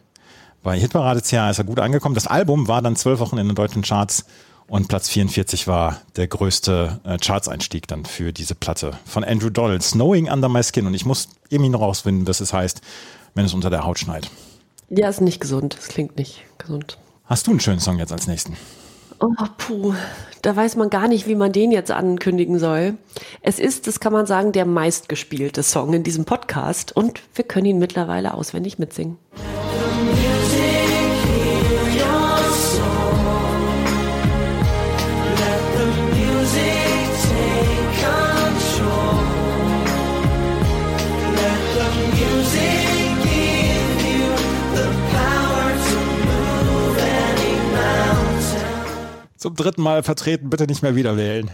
bei Hitparade CH ist er gut angekommen. Das Album war dann zwölf Wochen in den deutschen Charts und Platz 44 war der größte äh, Charts-Einstieg dann für diese Platte von Andrew Donald, Snowing Under My Skin. Und ich muss irgendwie noch rausfinden, was es heißt, wenn es unter der Haut schneit. Ja, ist nicht gesund. Das klingt nicht gesund. Hast du einen schönen Song jetzt als nächsten? Oh, puh. Da weiß man gar nicht, wie man den jetzt ankündigen soll. Es ist, das kann man sagen, der meistgespielte Song in diesem Podcast und wir können ihn mittlerweile auswendig mitsingen. Zum dritten Mal vertreten, bitte nicht mehr wieder wählen.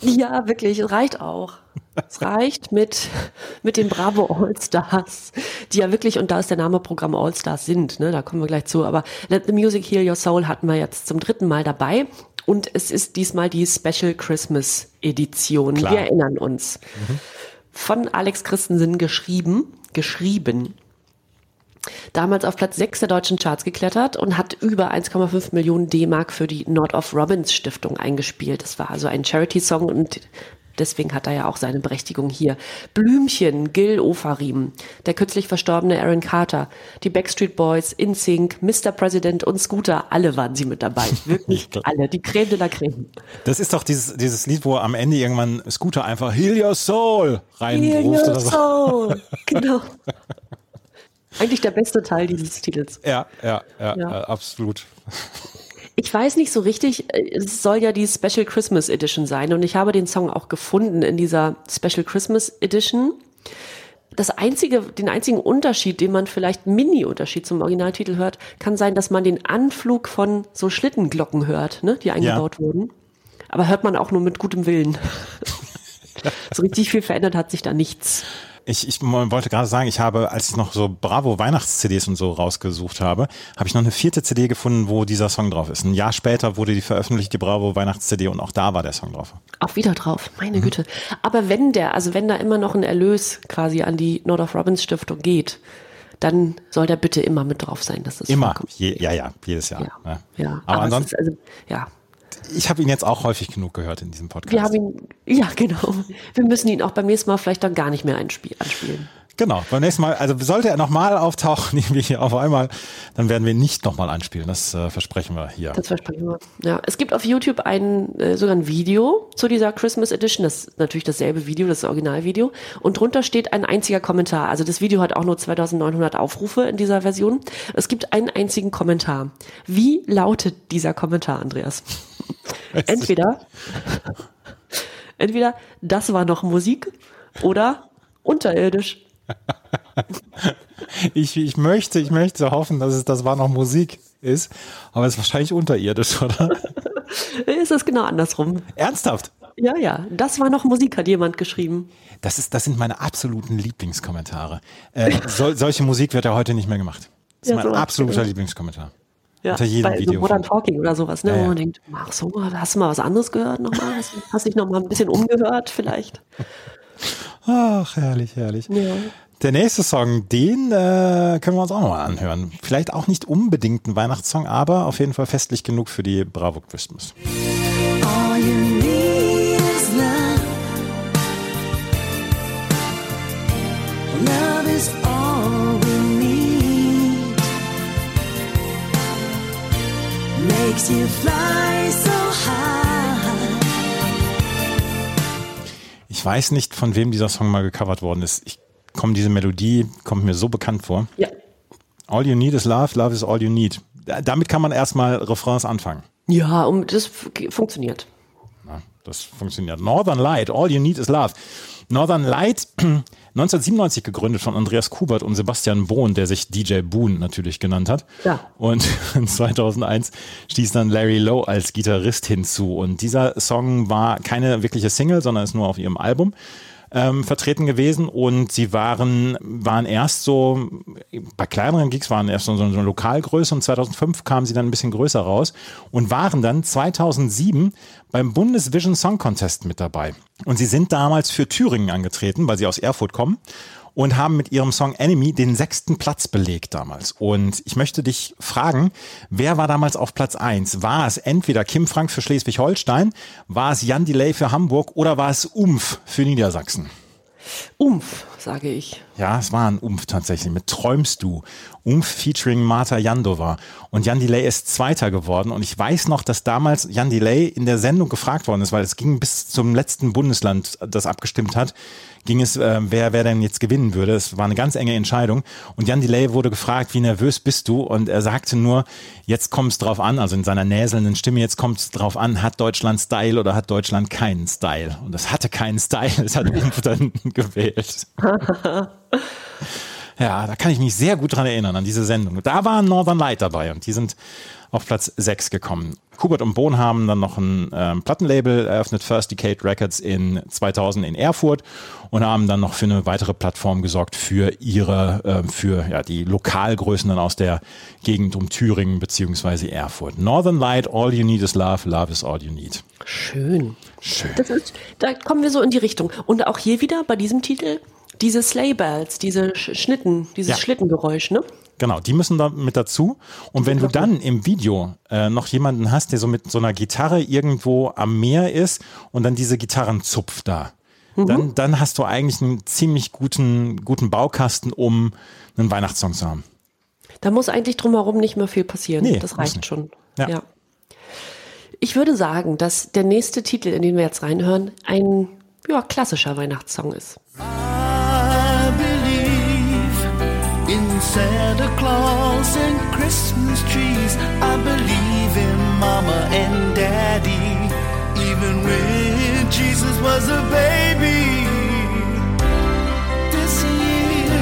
Ja, wirklich, es reicht auch. Es reicht mit, mit den Bravo All-Stars, die ja wirklich, und da ist der Name Programm All-Stars sind, ne, da kommen wir gleich zu, aber Let the Music Heal Your Soul hatten wir jetzt zum dritten Mal dabei und es ist diesmal die Special Christmas Edition. Klar. Wir erinnern uns. Von Alex Christensen geschrieben, geschrieben. Damals auf Platz 6 der deutschen Charts geklettert und hat über 1,5 Millionen D-Mark für die Nord of Robbins Stiftung eingespielt. Das war also ein Charity-Song und deswegen hat er ja auch seine Berechtigung hier. Blümchen, Gil Ofarim, der kürzlich verstorbene Aaron Carter, die Backstreet Boys, InSync, Mr. President und Scooter, alle waren sie mit dabei. <laughs> Wirklich alle, die Creme de la Creme. Das ist doch dieses, dieses Lied, wo am Ende irgendwann Scooter einfach Heal Your Soul Heal reinruft your oder so. soul. Genau. <laughs> Eigentlich der beste Teil dieses Titels. Ja, ja, ja, Ja. Äh, absolut. Ich weiß nicht so richtig, äh, es soll ja die Special Christmas Edition sein und ich habe den Song auch gefunden in dieser Special Christmas Edition. Das einzige, den einzigen Unterschied, den man vielleicht Mini-Unterschied zum Originaltitel hört, kann sein, dass man den Anflug von so Schlittenglocken hört, ne, die eingebaut wurden. Aber hört man auch nur mit gutem Willen. <laughs> so richtig viel verändert hat sich da nichts. Ich, ich wollte gerade sagen, ich habe, als ich noch so Bravo Weihnachts-CDs und so rausgesucht habe, habe ich noch eine vierte CD gefunden, wo dieser Song drauf ist. Ein Jahr später wurde die veröffentlicht, die Bravo Weihnachts-CD, und auch da war der Song drauf. Auch wieder drauf, meine Güte. Aber wenn der, also wenn da immer noch ein Erlös quasi an die Nord of Robbins Stiftung geht, dann soll der bitte immer mit drauf sein. Das ist Immer. Je, ja, ja, jedes Jahr. Ja, Ja. ja. Aber es ansonsten, also, ja. Ich habe ihn jetzt auch häufig genug gehört in diesem Podcast. Wir haben ihn, ja, genau. Wir müssen ihn auch beim nächsten Mal vielleicht dann gar nicht mehr einspiel, anspielen. Genau, beim nächsten Mal, also sollte er nochmal auftauchen, <laughs> irgendwie hier auf einmal, dann werden wir ihn nicht nochmal anspielen. Das äh, versprechen wir hier. Das versprechen wir. Ja, es gibt auf YouTube ein, äh, sogar ein Video zu dieser Christmas Edition. Das ist natürlich dasselbe Video, das Originalvideo. Und drunter steht ein einziger Kommentar. Also das Video hat auch nur 2900 Aufrufe in dieser Version. Es gibt einen einzigen Kommentar. Wie lautet dieser Kommentar, Andreas? <laughs> Entweder, entweder das war noch Musik oder unterirdisch. <laughs> Ich, ich möchte, ich möchte hoffen, dass es das war noch Musik ist, aber es ist wahrscheinlich unterirdisch, oder? <laughs> Ist es genau andersrum? Ernsthaft? Ja, ja. Das war noch Musik, hat jemand geschrieben. Das, ist, das sind meine absoluten Lieblingskommentare. Äh, sol, solche Musik wird ja heute nicht mehr gemacht. Das ist Ja, mein sowas, absoluter. Lieblingskommentar. Ja, Unter jedem bei Video. So Modern Talking oder sowas, ne? Ja, Wo ja. man denkt, ach so, hast du mal was anderes gehört nochmal? Hast, hast dich nochmal ein bisschen umgehört vielleicht? Ach, herrlich, herrlich. Ja. Der nächste Song, den äh, können wir uns auch nochmal anhören. Vielleicht auch nicht unbedingt ein Weihnachtssong, aber auf jeden Fall festlich genug für die Bravo Christmas. Makes you fly so high. Ich weiß nicht, von wem dieser Song mal gecovert worden ist. Ich komme, diese Melodie kommt mir so bekannt vor. Ja. All you need is love, love is all you need. Da- Damit kann man erstmal Refrains anfangen. Ja, um, das funktioniert. Ja, das funktioniert. Northern Light, all you need is love. Northern Light, <clears throat> 1997 gegründet von Andreas Kubert und Sebastian Bohn, der sich DJ Boon natürlich genannt hat. Ja. Und <laughs> 2001 stieß dann Larry Lowe als Gitarrist hinzu. Und dieser Song war keine wirkliche Single, sondern ist nur auf ihrem Album ähm, vertreten gewesen und sie waren, waren erst so, bei kleineren Gigs waren erst so, so eine Lokalgröße und 2005 kamen sie dann ein bisschen größer raus und waren dann 2007 beim Bundesvision Song Contest mit dabei. Und sie sind damals für Thüringen angetreten, weil sie aus Erfurt kommen und haben mit ihrem Song Enemy den sechsten Platz belegt damals. Und ich möchte dich fragen, wer war damals auf Platz eins? War es entweder Kim Frank für Schleswig-Holstein, war es Jan Delay für Hamburg oder war es Umf für Niedersachsen? Umf, sage ich. Ja, es war ein Umf tatsächlich mit Träumst du. Umf featuring Marta Jandova. Und Jan Delay ist Zweiter geworden. Und ich weiß noch, dass damals Jan Delay in der Sendung gefragt worden ist, weil es ging bis zum letzten Bundesland, das abgestimmt hat, ging es, äh, wer, wer denn jetzt gewinnen würde. Es war eine ganz enge Entscheidung. Und Jan Delay wurde gefragt, wie nervös bist du? Und er sagte nur, jetzt kommt es drauf an, also in seiner näselnden Stimme, jetzt kommt es drauf an, hat Deutschland Style oder hat Deutschland keinen Style? Und es hatte keinen Style, es hat Umf <laughs> dann gewählt. Ja, da kann ich mich sehr gut dran erinnern, an diese Sendung. Da war Northern Light dabei und die sind auf Platz 6 gekommen. Kubert und Bohn haben dann noch ein ähm, Plattenlabel eröffnet, First Decade Records in 2000 in Erfurt und haben dann noch für eine weitere Plattform gesorgt für ihre, äh, für ja, die Lokalgrößen dann aus der Gegend um Thüringen beziehungsweise Erfurt. Northern Light, All You Need Is Love, Love Is All You Need. Schön. Schön. Ist, da kommen wir so in die Richtung. Und auch hier wieder bei diesem Titel diese Sleigh Bells, diese Sch Schnitten, dieses Ja. Schlittengeräusch, ne? Genau, die müssen da mit dazu. Und wenn du dann im Video äh, noch jemanden hast, der so mit so einer Gitarre irgendwo am Meer ist und dann diese Gitarren zupft da, dann, dann hast du eigentlich einen ziemlich guten, guten Baukasten, um einen Weihnachtssong zu haben. Da muss eigentlich drumherum nicht mehr viel passieren. Nee, das reicht schon. Ja. Ich würde sagen, dass der nächste Titel, in den wir jetzt reinhören, ein ja, klassischer Weihnachtssong ist. I Santa Claus and Christmas trees. I believe in Mama and Daddy, even when Jesus was a baby. This year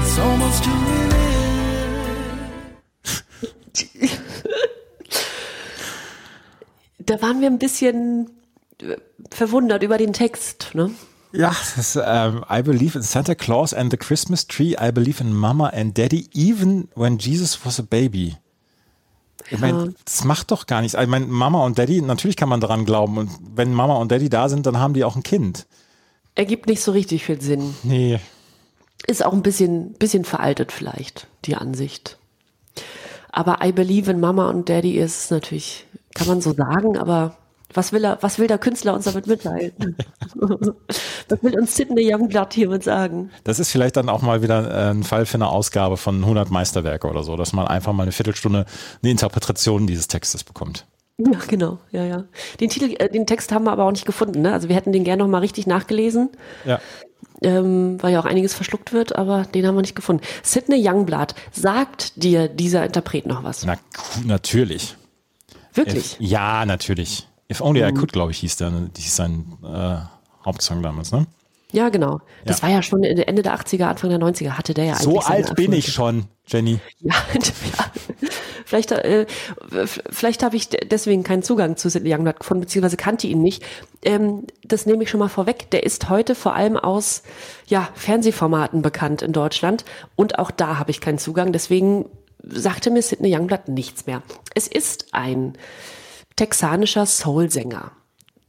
it's almost to an end. <laughs> Da waren wir ein bisschen äh, verwundert über den Text. Ne? Ja, das ist, ähm, I believe in Santa Claus and the Christmas tree. I believe in Mama and Daddy, even when Jesus was a baby. Ich meine, das macht doch gar nichts. Ich meine, Mama und Daddy, natürlich kann man daran glauben. Und wenn Mama und Daddy da sind, dann haben die auch ein Kind. Ergibt nicht so richtig viel Sinn. Nee. Ist auch ein bisschen, bisschen veraltet vielleicht, die Ansicht. Aber I believe in Mama und Daddy ist natürlich, kann man so sagen, aber was will er, was will der Künstler uns damit mitteilen? <laughs> was will uns Sidney Youngblood hiermit sagen? Das ist vielleicht dann auch mal wieder äh, ein Fall für eine Ausgabe von 100 Meisterwerke oder so, dass man einfach mal eine Viertelstunde eine Interpretation dieses Textes bekommt. Ja, genau, ja, ja. Den Titel, äh, den Text haben wir aber auch nicht gefunden, ne? Also wir hätten den gerne noch mal richtig nachgelesen, Ja. ähm, weil ja auch einiges verschluckt wird, aber den haben wir nicht gefunden. Sidney Youngblood, sagt dir dieser Interpret noch was? Na, natürlich. Wirklich? If, ja, natürlich. If Only I Could, glaube ich, hieß, der, hieß sein äh, Hauptsong damals, ne? Ja, genau. Das Ja. war ja schon Ende der 80er, Anfang der 90er hatte der ja eigentlich So alt bin ich schon, Jenny. Ja, <laughs> ja. vielleicht, äh, vielleicht habe ich de- deswegen keinen Zugang zu Sidney Youngblood gefunden, beziehungsweise kannte ihn nicht. Ähm, das nehme ich schon mal vorweg. Der ist heute vor allem aus ja, Fernsehformaten bekannt in Deutschland und auch da habe ich keinen Zugang. Deswegen sagte mir Sidney Youngblood nichts mehr. Es ist ein texanischer Soul-Sänger,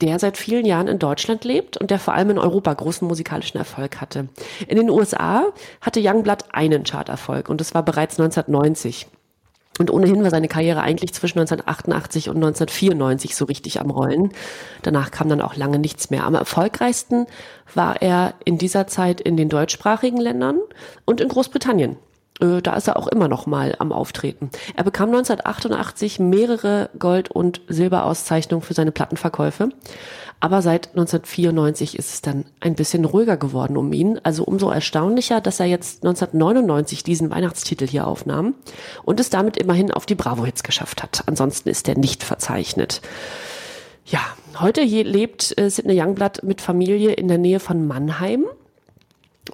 der seit vielen Jahren in Deutschland lebt und der vor allem in Europa großen musikalischen Erfolg hatte. In den USA hatte Youngblood einen Charterfolg und das war bereits 1990. Und ohnehin war seine Karriere eigentlich zwischen 1988 und 1994 so richtig am Rollen. Danach kam dann auch lange nichts mehr. Am erfolgreichsten war er in dieser Zeit in den deutschsprachigen Ländern und in Großbritannien. Äh, Da ist er auch immer noch mal am Auftreten. Er bekam 1988 mehrere Gold- und Silberauszeichnungen für seine Plattenverkäufe. Aber seit 1994 ist es dann ein bisschen ruhiger geworden um ihn. Also umso erstaunlicher, dass er jetzt 1999 diesen Weihnachtstitel hier aufnahm und es damit immerhin auf die Bravo-Hits geschafft hat. Ansonsten ist er nicht verzeichnet. Ja, heute je- lebt äh, Sidney Youngblood mit Familie in der Nähe von Mannheim.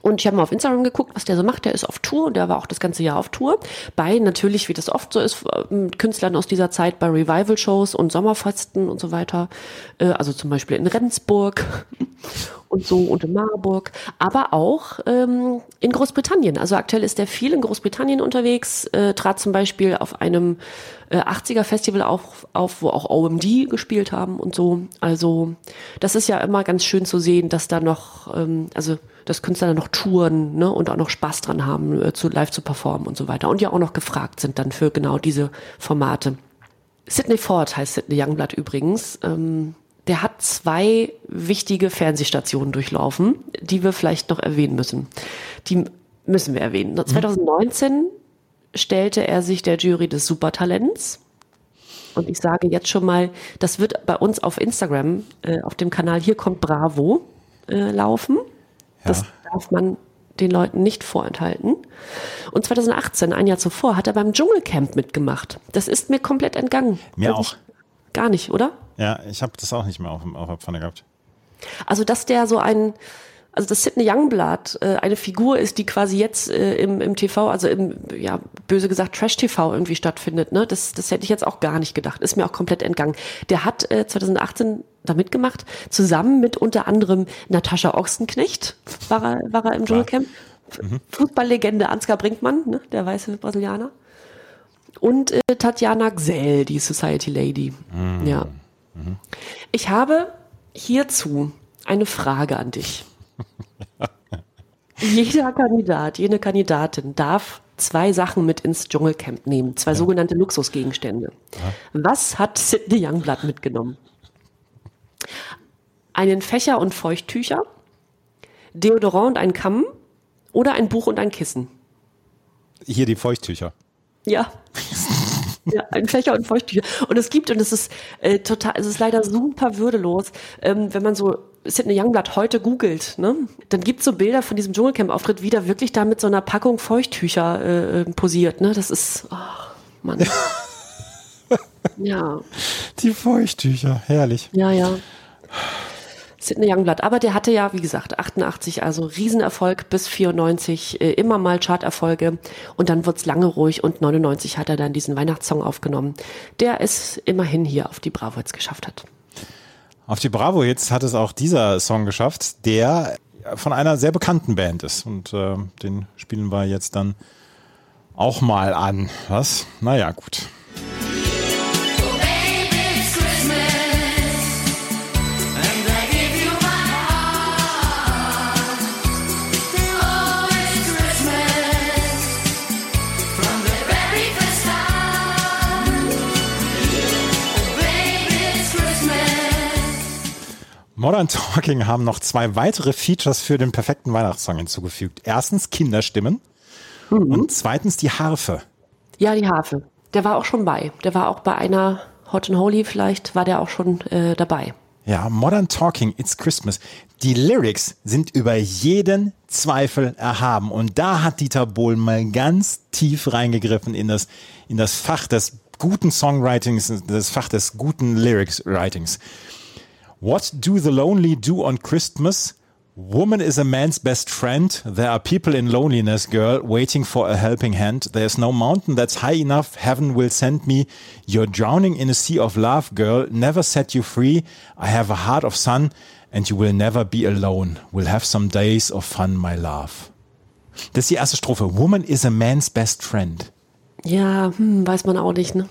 Und ich habe mal auf Instagram geguckt, was der so macht. Der ist auf Tour und der war auch das ganze Jahr auf Tour. Bei natürlich, wie das oft so ist, äh, Künstlern aus dieser Zeit bei Revival-Shows und Sommerfesten und so weiter. Äh, Also zum Beispiel in Rendsburg <laughs> und so und in Marburg. Aber auch ähm, in Großbritannien. Also aktuell ist der viel in Großbritannien unterwegs, äh, trat zum Beispiel auf einem äh, 80er-Festival auf, auf, wo auch OMD gespielt haben und so. Also das ist ja immer ganz schön zu sehen, dass da noch, ähm, also dass Künstler dann noch touren ne, und auch noch Spaß dran haben, äh, zu live zu performen und so weiter. Und ja auch noch gefragt sind dann für genau diese Formate. Sidney Ford heißt Sidney Youngblood übrigens. Ähm, der hat zwei wichtige Fernsehstationen durchlaufen, die wir vielleicht noch erwähnen müssen. Die müssen wir erwähnen. 2019 stellte er sich der Jury des Supertalents. Und ich sage jetzt schon mal, das wird bei uns auf Instagram, äh, auf dem Kanal Hier kommt Bravo, äh, laufen. Das darf man den Leuten nicht vorenthalten. Und 2018, ein Jahr zuvor, hat er beim Dschungelcamp mitgemacht. Das ist mir komplett entgangen. Mir Also auch. Gar nicht, oder? Ja, ich habe das auch nicht mehr auf, auf der Pfanne gehabt. Also, dass der so ein, also dass Sidney Youngblood äh, eine Figur ist, die quasi jetzt äh, im, im TV, also im, ja, böse gesagt, Trash-TV irgendwie stattfindet, ne? Das, das hätte ich jetzt auch gar nicht gedacht. Ist mir auch komplett entgangen. Der hat äh, 2018 da mitgemacht, zusammen mit unter anderem Natascha Ochsenknecht, war er, war er im Dschungelcamp. Fußballlegende Ansgar Brinkmann, ne? der weiße Brasilianer. Und äh, Tatjana Gsell, die Society Lady. Ja. Ich habe hierzu eine Frage an dich. <laughs> Jeder Kandidat, jede Kandidatin darf zwei Sachen mit ins Dschungelcamp nehmen, zwei sogenannte Luxusgegenstände. Was hat Sidney Youngblood mitgenommen? Einen Fächer und Feuchttücher, Deodorant und ein Kamm oder ein Buch und ein Kissen? Hier die Feuchttücher. Ja. Ja, ein Fächer und Feuchttücher. Und es gibt, und es ist äh, total, es ist leider super würdelos, ähm, wenn man so Sidney Youngblood heute googelt, ne? Dann gibt's so Bilder von diesem Dschungelcamp-Auftritt, wie der wirklich da mit so einer Packung Feuchttücher äh, äh, posiert, ne? Das ist, ach, Mann. <laughs> ja, Die Feuchttücher, herrlich. ja, ja. Sidney Youngblood, aber der hatte ja, wie gesagt, 88, also Riesenerfolg bis 94, äh, immer mal Charterfolge und dann wird's lange ruhig und 99 hat er dann diesen Weihnachtssong aufgenommen, der es immerhin hier auf die Bravo jetzt geschafft hat. Auf die Bravo jetzt hat es auch dieser Song geschafft, der von einer sehr bekannten Band ist. Und äh, den spielen wir jetzt dann auch mal an. Was? Naja, gut. Modern Talking haben noch zwei weitere Features für den perfekten Weihnachtssong hinzugefügt. Erstens Kinderstimmen und zweitens die Harfe. Ja, die Harfe. Der war auch schon bei. Der war auch bei einer Hot and Holy vielleicht, war der auch schon äh, dabei. Ja, Modern Talking, It's Christmas. Die Lyrics sind über jeden Zweifel erhaben. Und da hat Dieter Bohlen mal ganz tief reingegriffen in das, in das Fach des guten Songwritings, das Fach des guten Lyrics-Writings. What do the lonely do on Christmas? Woman is a man's best friend. There are people in loneliness, girl, waiting for a helping hand. There's no mountain that's high enough. Heaven will send me. You're drowning in a sea of love, girl. Never set you free. I have a heart of sun and you will never be alone. We'll have some days of fun, my love. Das ist die erste Strophe. Woman is a man's best friend. Ja, hm, weiß man auch nicht, ne?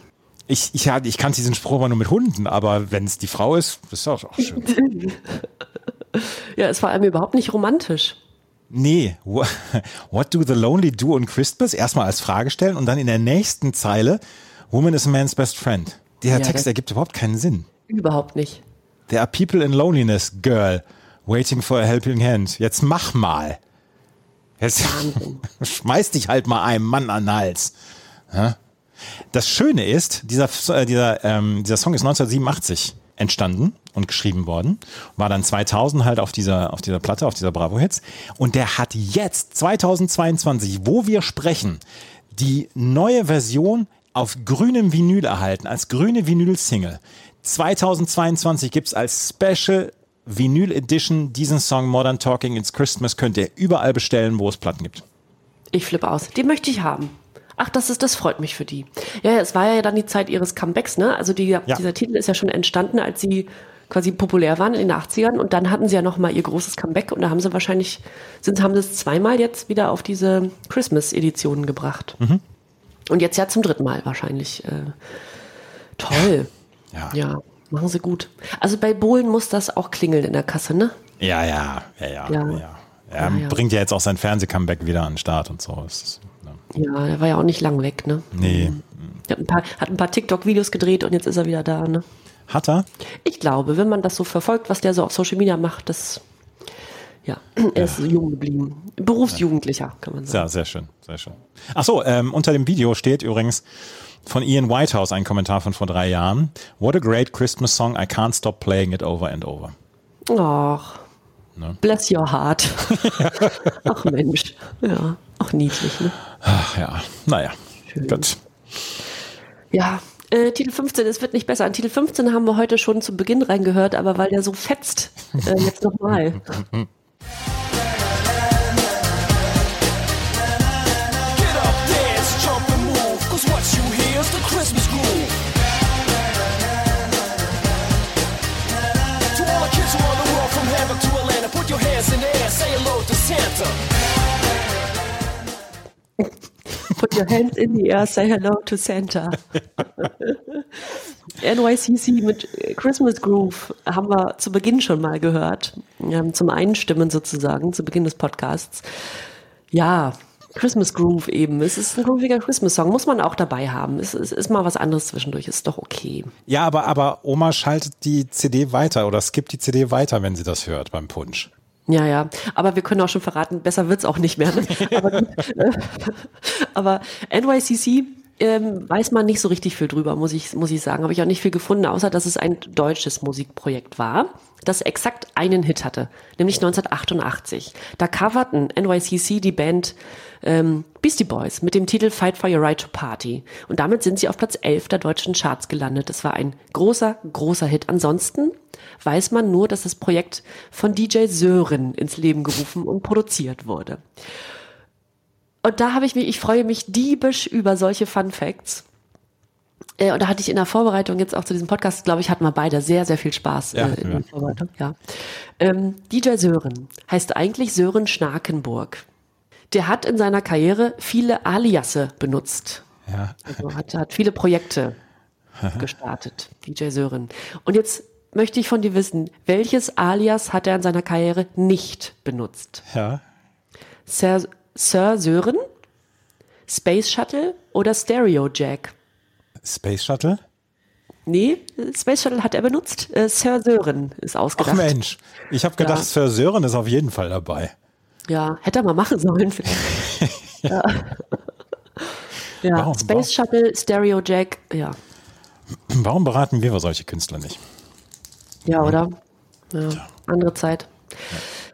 Ich, ich, ich kannte diesen Spruch immer nur mit Hunden, aber wenn es die Frau ist, ist das auch schön. <laughs> Ja, es war einem überhaupt nicht romantisch. Nee, wha- what do the lonely do on Christmas? Erstmal als Frage stellen und dann in der nächsten Zeile, Woman is a man's best friend. Der Ja, Text das- ergibt überhaupt keinen Sinn. Überhaupt nicht. There are people in loneliness, girl, waiting for a helping hand. Jetzt mach mal. Jetzt <laughs> schmeiß dich halt mal einem Mann an den Hals. Ja? Das Schöne ist, dieser, äh, dieser, ähm, dieser Song ist 1987 entstanden und geschrieben worden, war dann 2000 halt auf dieser, auf dieser Platte, auf dieser Bravo Hits und der hat jetzt 2022, wo wir sprechen, die neue Version auf grünem Vinyl erhalten, als grüne Vinyl-Single. 2022 gibt's als Special Vinyl Edition diesen Song Modern Talking It's Christmas, könnt ihr überall bestellen, wo es Platten gibt. Ich flippe aus. Die möchte ich haben. Ach, das ist, das freut mich für die. Ja, ja, es war ja dann die Zeit ihres Comebacks, ne? Also die, dieser Titel ist ja schon entstanden, als sie quasi populär waren in den 80ern und dann hatten sie ja noch mal ihr großes Comeback und da haben sie wahrscheinlich, sind, haben sie es zweimal jetzt wieder auf diese Christmas-Editionen gebracht. Mhm. Und jetzt ja zum dritten Mal wahrscheinlich. Äh, toll. Ja. Ja, machen sie gut. Also bei Bohlen muss das auch klingeln in der Kasse, ne? Ja, ja, ja, ja. Ja. ja. Er Ja, ja. bringt ja jetzt auch sein Fernseh-Comeback wieder an den Start und so. Es ist. Ja, der war ja auch nicht lang weg, ne? Nee. Er hat ein paar, hat ein paar TikTok-Videos gedreht und jetzt ist er wieder da, ne? Hat er? Ich glaube, wenn man das so verfolgt, was der so auf Social Media macht, das, ja, er ist jung geblieben. Berufsjugendlicher, kann man sagen. Ja, sehr schön, sehr schön. Ach so, ähm, unter dem Video steht übrigens von Ian Whitehouse ein Kommentar von vor drei Jahren. What a great Christmas song. I can't stop playing it over and over. Ach, Ne? bless your heart. <laughs> Ach Mensch, ja, auch niedlich, ne? Ach ja, naja, gut. Ja, äh, Titel 15, es wird nicht besser. An Titel 15 haben wir heute schon zu Beginn reingehört, aber weil der so fetzt, äh, jetzt nochmal. Get up, dance, jump and move, cause what you hear is the Christmas groove. To all the kids around the world from heaven to Atlanta, put your hands in the air, say hello to Santa. Put your hands in the air, say hello to Santa. <laughs> NYCC mit Christmas Groove haben wir zu Beginn schon mal gehört. Zum Einstimmen sozusagen, zu Beginn des Podcasts. Ja, Christmas Groove eben. Es ist ein grooviger Christmas-Song, muss man auch dabei haben. Es, es ist mal was anderes zwischendurch, ist doch okay. Ja, aber, aber Oma schaltet die CD weiter oder skippt die CD weiter, wenn sie das hört beim Punsch. Ja, ja. Aber wir können auch schon verraten, besser wird's auch nicht mehr. Ne? <laughs> Aber, äh, aber NYCC ähm, weiß man nicht so richtig viel drüber, muss ich, muss ich sagen. Habe ich auch nicht viel gefunden, außer dass es ein deutsches Musikprojekt war, das exakt einen Hit hatte, nämlich 1988. Da coverten NYCC die Band ähm, Beastie Boys mit dem Titel Fight for Your Right to Party. Und damit sind sie auf Platz 11 der deutschen Charts gelandet. Das war ein großer, großer Hit. Ansonsten weiß man nur, dass das Projekt von DJ Sören ins Leben gerufen und produziert wurde. Und da habe ich mich, ich freue mich diebisch über solche Fun Facts. Äh, und da hatte ich in der Vorbereitung jetzt auch zu diesem Podcast, glaube ich, hatten wir beide sehr, sehr viel Spaß Ja, äh, in ja. der Vorbereitung. Ja. Ähm, DJ Sören heißt eigentlich Sören Schnakenburg. Der hat in seiner Karriere viele Aliasse benutzt. Ja. Also hat, hat viele Projekte <laughs> gestartet, DJ Sören. Und jetzt möchte ich von dir wissen, welches Alias hat er in seiner Karriere nicht benutzt? Ja. Sir, Sir Sören, Space Shuttle oder Stereo Jack? Space Shuttle? Nee, Space Shuttle hat er benutzt. Äh, Sir Sören ist Ach ausgedacht. Mensch, ich habe gedacht, Ja. Sir Sören ist auf jeden Fall dabei. Ja, hätte er mal machen sollen vielleicht. <laughs> ja. ja, Warum? Space Shuttle, Stereo Jack, ja. Warum beraten wir solche Künstler nicht? Ja, oder? Ja, andere Zeit.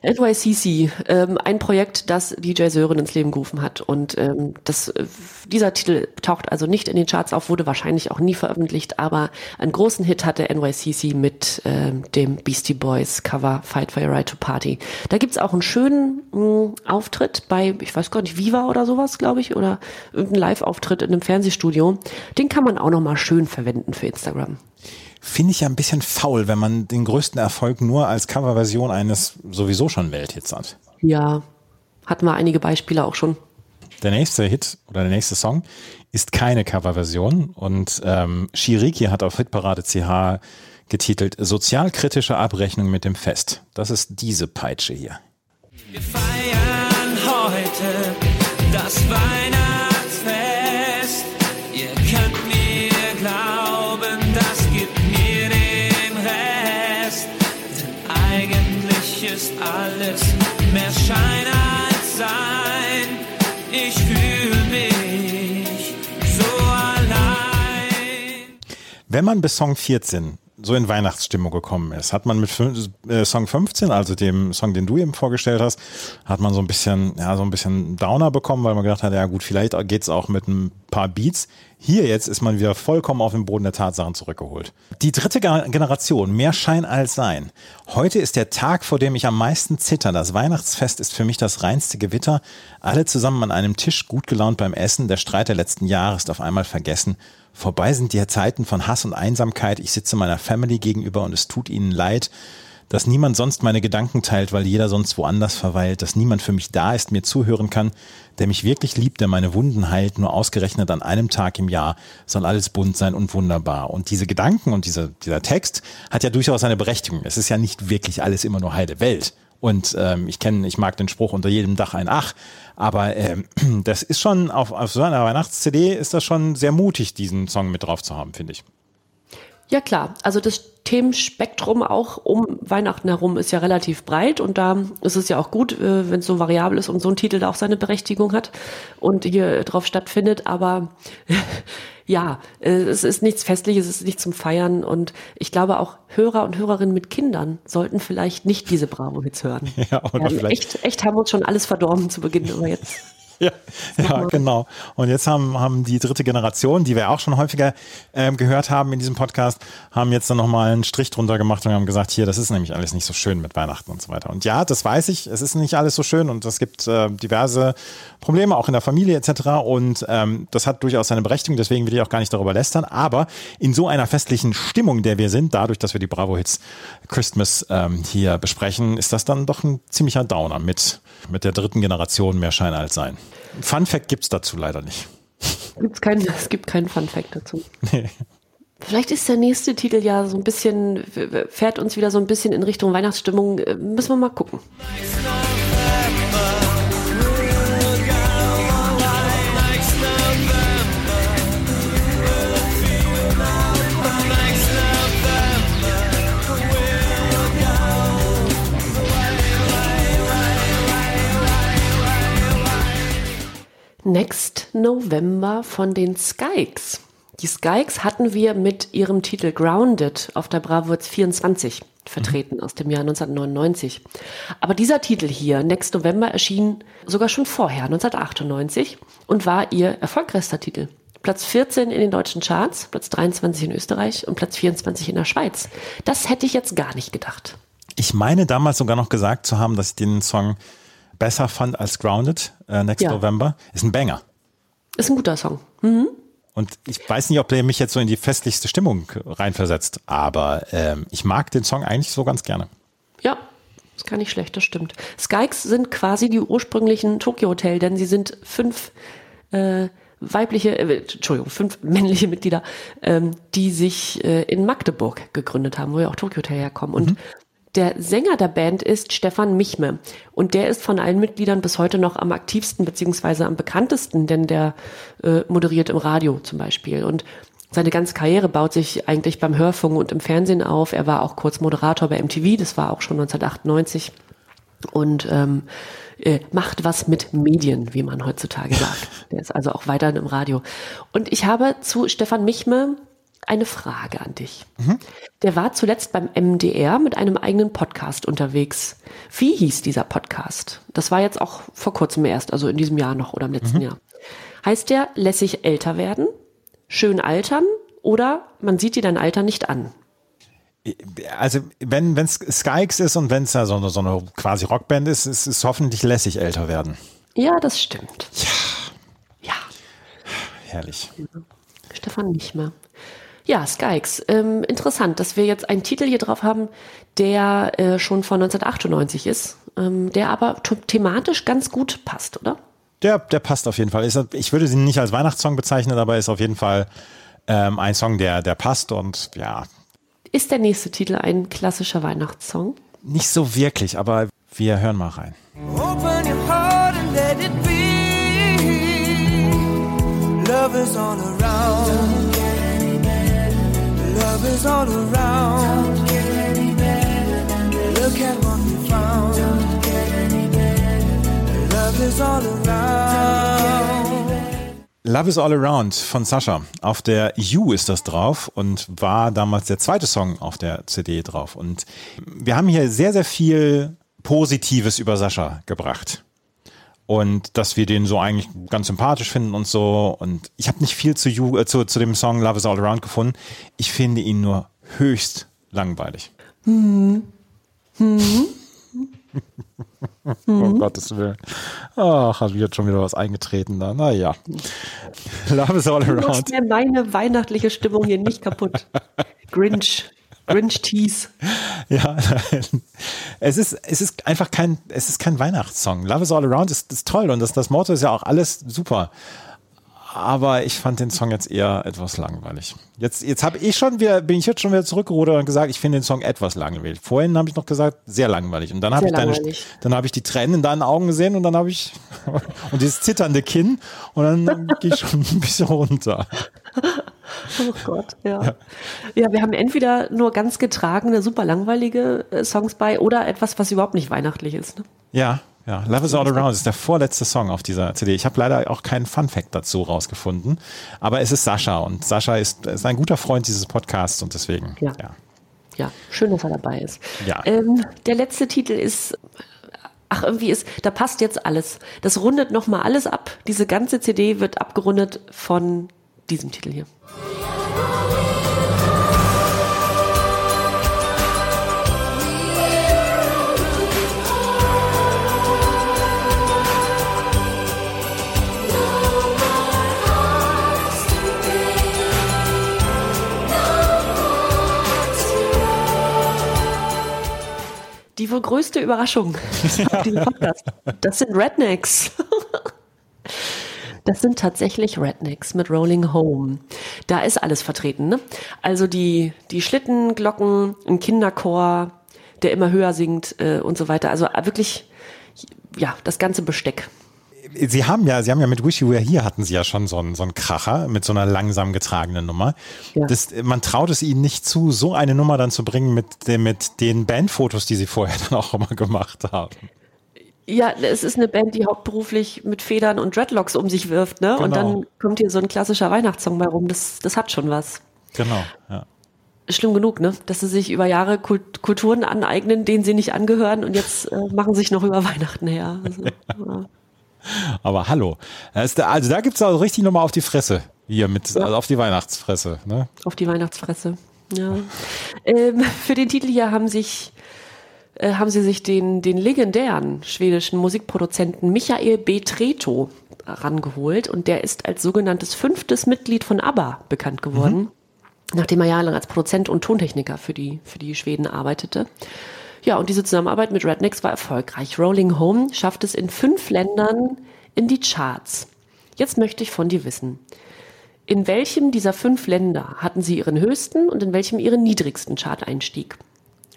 NYCC, ähm, ein Projekt, das DJ Sören ins Leben gerufen hat. Und ähm, das, äh, dieser Titel taucht also nicht in den Charts auf, wurde wahrscheinlich auch nie veröffentlicht, aber einen großen Hit hatte NYCC mit ähm, dem Beastie Boys Cover Fight for Your Right to Party. Da gibt's auch einen schönen mh, Auftritt bei, ich weiß gar nicht, Viva oder sowas, glaube ich, oder irgendein Live-Auftritt in einem Fernsehstudio. Den kann man auch nochmal schön verwenden für Instagram. Finde ich ja ein bisschen faul, wenn man den größten Erfolg nur als Coverversion eines sowieso schon Welthits hat. Ja, hatten wir einige Beispiele auch schon. Der nächste Hit oder der nächste Song ist keine Coverversion und ähm, Shiriki hat auf Hitparade CH getitelt Sozialkritische Abrechnung mit dem Fest. Das ist diese Peitsche hier. Wir feiern heute das Weihnachtsfest. Alles mehr Schein als Sein. Ich fühle mich so allein. Wenn man bis Song 14 so in Weihnachtsstimmung gekommen ist, hat man mit äh, Song 15, also dem Song, den du eben vorgestellt hast, hat man so ein bisschen, ja, so ein bisschen Downer bekommen, weil man gedacht hat, ja gut, vielleicht geht's auch mit ein paar Beats. Hier jetzt ist man wieder vollkommen auf den Boden der Tatsachen zurückgeholt. Die dritte Ge- Generation, mehr Schein als Sein. Heute ist der Tag, vor dem ich am meisten zitter. Das Weihnachtsfest ist für mich das reinste Gewitter. Alle zusammen an einem Tisch, gut gelaunt beim Essen. Der Streit der letzten Jahre ist auf einmal vergessen. Vorbei sind die Zeiten von Hass und Einsamkeit. Ich sitze meiner Family gegenüber und es tut ihnen leid, dass niemand sonst meine Gedanken teilt, weil jeder sonst woanders verweilt, dass niemand für mich da ist, mir zuhören kann, der mich wirklich liebt, der meine Wunden heilt, nur ausgerechnet an einem Tag im Jahr soll alles bunt sein und wunderbar. Und diese Gedanken und dieser, dieser Text hat ja durchaus eine Berechtigung. Es ist ja nicht wirklich alles immer nur heile Welt. Und ähm, ich kenne, ich mag den Spruch unter jedem Dach ein Ach, aber ähm, <clears throat> das ist schon auf, auf so einer Weihnachts-CD ist das schon sehr mutig, diesen Song mit drauf zu haben, finde ich. Ja klar, also das Themenspektrum auch um Weihnachten herum ist ja relativ breit und da ist es ja auch gut, äh, wenn es so variabel ist und so ein Titel da auch seine Berechtigung hat und hier drauf stattfindet, aber <laughs> ja, äh, es ist nichts Festliches, es ist nichts zum Feiern und ich glaube auch Hörer und Hörerinnen mit Kindern sollten vielleicht nicht diese Bravo-Hits hören. <laughs> Ja, oder vielleicht- echt, echt haben wir uns schon alles verdorben zu Beginn, aber jetzt <laughs> <laughs> Ja, ja genau. Und jetzt haben, haben die dritte Generation, die wir auch schon häufiger ähm, gehört haben in diesem Podcast, haben jetzt dann nochmal einen Strich drunter gemacht und haben gesagt, hier, das ist nämlich alles nicht so schön mit Weihnachten und so weiter. Und ja, das weiß ich, es ist nicht alles so schön und es gibt äh, diverse Probleme, auch in der Familie etc. Und ähm, das hat durchaus seine Berechtigung, deswegen will ich auch gar nicht darüber lästern. Aber in so einer festlichen Stimmung, der wir sind, dadurch, dass wir die Bravo-Hits Christmas ähm, hier besprechen, ist das dann doch ein ziemlicher Downer mit, mit der dritten Generation mehr Schein als Sein. Fun Fact gibt's dazu leider nicht. gibt's keinen, <laughs> es gibt keinen Fun-Fact dazu. Nee. Vielleicht ist der nächste Titel ja so ein bisschen, fährt uns wieder so ein bisschen in Richtung Weihnachtsstimmung. Äh, Müssen wir mal gucken. Next November von den Skykes. Die Skykes hatten wir mit ihrem Titel Grounded auf der Bravo Hits 24 vertreten aus dem Jahr 1999. Aber dieser Titel hier, Next November, erschien sogar schon vorher, 1998, und war ihr erfolgreichster Titel. Platz 14 in den deutschen Charts, Platz 23 in Österreich und Platz 24 in der Schweiz. Das hätte ich jetzt gar nicht gedacht. Ich meine damals sogar noch gesagt zu haben, dass ich den Song besser fand als Grounded, äh, Next Ja. November. Ist ein Banger. Ist ein guter Song. Mhm. Und ich weiß nicht, ob der mich jetzt so in die festlichste Stimmung reinversetzt, aber ähm, ich mag den Song eigentlich so ganz gerne. Ja, ist gar nicht schlecht, das stimmt. Skykes sind quasi die ursprünglichen Tokyo Hotel, denn sie sind fünf äh, weibliche, äh, Entschuldigung, fünf <laughs> männliche Mitglieder, ähm, die sich äh, in Magdeburg gegründet haben, wo ja auch Tokyo Hotel herkommen. Und der Sänger der Band ist Stefan Michme und der ist von allen Mitgliedern bis heute noch am aktivsten beziehungsweise am bekanntesten, denn der äh, moderiert im Radio zum Beispiel und seine ganze Karriere baut sich eigentlich beim Hörfunk und im Fernsehen auf. Er war auch kurz Moderator bei MTV, das war auch schon 1998 und ähm, äh, macht was mit Medien, wie man heutzutage sagt. <laughs> Der ist also auch weiterhin im Radio. Und ich habe zu Stefan Michme eine Frage an dich. Der war zuletzt beim MDR mit einem eigenen Podcast unterwegs. Wie hieß dieser Podcast? Das war jetzt auch vor kurzem erst, also in diesem Jahr noch oder im letzten Jahr. Heißt der lässig älter werden, schön altern oder man sieht dir dein Alter nicht an? Also wenn es Skykes ist und wenn es ja so eine, so eine quasi Rockband ist, ist es hoffentlich lässig älter werden. Ja, das stimmt. Ja. Herrlich. Stefan nicht mehr. Ja, Skykes. Ähm, interessant, dass wir jetzt einen Titel hier drauf haben, der äh, schon von 1998 ist, ähm, der aber thematisch ganz gut passt, oder? Der, der passt auf jeden Fall. Ich würde sie nicht als Weihnachtssong bezeichnen, aber ist auf jeden Fall ähm, ein Song, der, der passt und ja, Ist der nächste Titel ein klassischer Weihnachtssong? nicht so wirklich, aber wir hören mal rein. Open your heart and let it be. Love is all around. Love is all around. Look at what we found. Love is all around. Love is All Around von Sascha. Auf der You ist das drauf und war damals der zweite Song auf der CD drauf. Und wir haben hier sehr, sehr viel Positives über Sascha gebracht. Und dass wir den so eigentlich ganz sympathisch finden und so. Und ich habe nicht viel zu, you, äh, zu, zu dem Song Love is All Around gefunden. Ich finde ihn nur höchst langweilig. <laughs> Um Gottes Willen. Ach, hat jetzt schon wieder was eingetreten da. Naja. Love is all Du machst around. mir meine weihnachtliche Stimmung hier nicht kaputt. <laughs> Grinch. Grinch-Tease. <laughs> Ja, es ist, es ist einfach kein, es ist kein Weihnachtssong. Love is all around ist, ist toll und das, das Motto ist ja auch alles super. Aber ich fand den Song jetzt eher etwas langweilig. Jetzt, jetzt habe ich schon wieder, bin ich jetzt schon wieder zurückgerudert und gesagt, ich finde den Song etwas langweilig. Vorhin habe ich noch gesagt, sehr langweilig. Und dann habe ich deine, dann habe ich die Tränen in deinen Augen gesehen und dann habe ich, <laughs> und dieses zitternde Kinn und dann <laughs> gehe ich schon ein bisschen runter. Oh Gott, ja. ja. wir haben entweder nur ganz getragene, super langweilige äh, Songs bei oder etwas, was überhaupt nicht weihnachtlich ist. Ne? Ja, ja. Love is all around ist der vorletzte Song auf dieser CD. Ich habe leider auch keinen Fun Fact dazu rausgefunden, aber es ist Sascha und Sascha ist, ist ein guter Freund dieses Podcasts und deswegen, Ja. ja. Ja, schön, dass er dabei ist. Ja. Ähm, der letzte Titel ist, ach, irgendwie ist, da passt jetzt alles. Das rundet nochmal alles ab. Diese ganze CD wird abgerundet von diesem Titel hier. Die wohl größte Überraschung auf diesem <laughs> Podcast. Das sind Rednecks. Das sind tatsächlich Rednecks mit Rolling Home. Da ist alles vertreten. Ne? Also die, die Schlittenglocken, ein Kinderchor, der immer höher singt äh, und so weiter. Also wirklich, ja, das ganze Besteck. Sie haben ja, Sie haben ja mit Wish You Were Here hatten Sie ja schon so einen, so einen Kracher mit so einer langsam getragenen Nummer. Ja. Das, man traut es Ihnen nicht zu, so eine Nummer dann zu bringen mit, dem, mit den Bandfotos, die Sie vorher <laughs> dann auch immer gemacht haben. Ja, es ist eine Band, die hauptberuflich mit Federn und Dreadlocks um sich wirft, ne? Und Genau. dann kommt hier so ein klassischer Weihnachtssong bei rum. Das, das hat schon was. Genau, ja. Schlimm genug, ne? Dass sie sich über Jahre Kult Kulturen aneignen, denen sie nicht angehören und jetzt äh, machen sich noch über Weihnachten her. Also, <laughs> ja. <laughs> Aber hallo. Also da gibt's also richtig nochmal auf die Fresse. Hier mit, also auf die Weihnachtsfresse. Ne? Auf die Weihnachtsfresse. Ja. ähm, für den Titel hier haben sich äh, haben sie sich den, den legendären schwedischen Musikproduzenten Michael B. Treto rangeholt und der ist als sogenanntes fünftes Mitglied von ABBA bekannt geworden, nachdem er jahrelang als Produzent und Tontechniker für die, für die Schweden arbeitete. Ja, und diese Zusammenarbeit mit Rednecks war erfolgreich. Rolling Home schafft es in fünf Ländern in die Charts. Jetzt möchte ich von dir wissen, in welchem dieser fünf Länder hatten sie ihren höchsten und in welchem ihren niedrigsten Chart-Einstieg?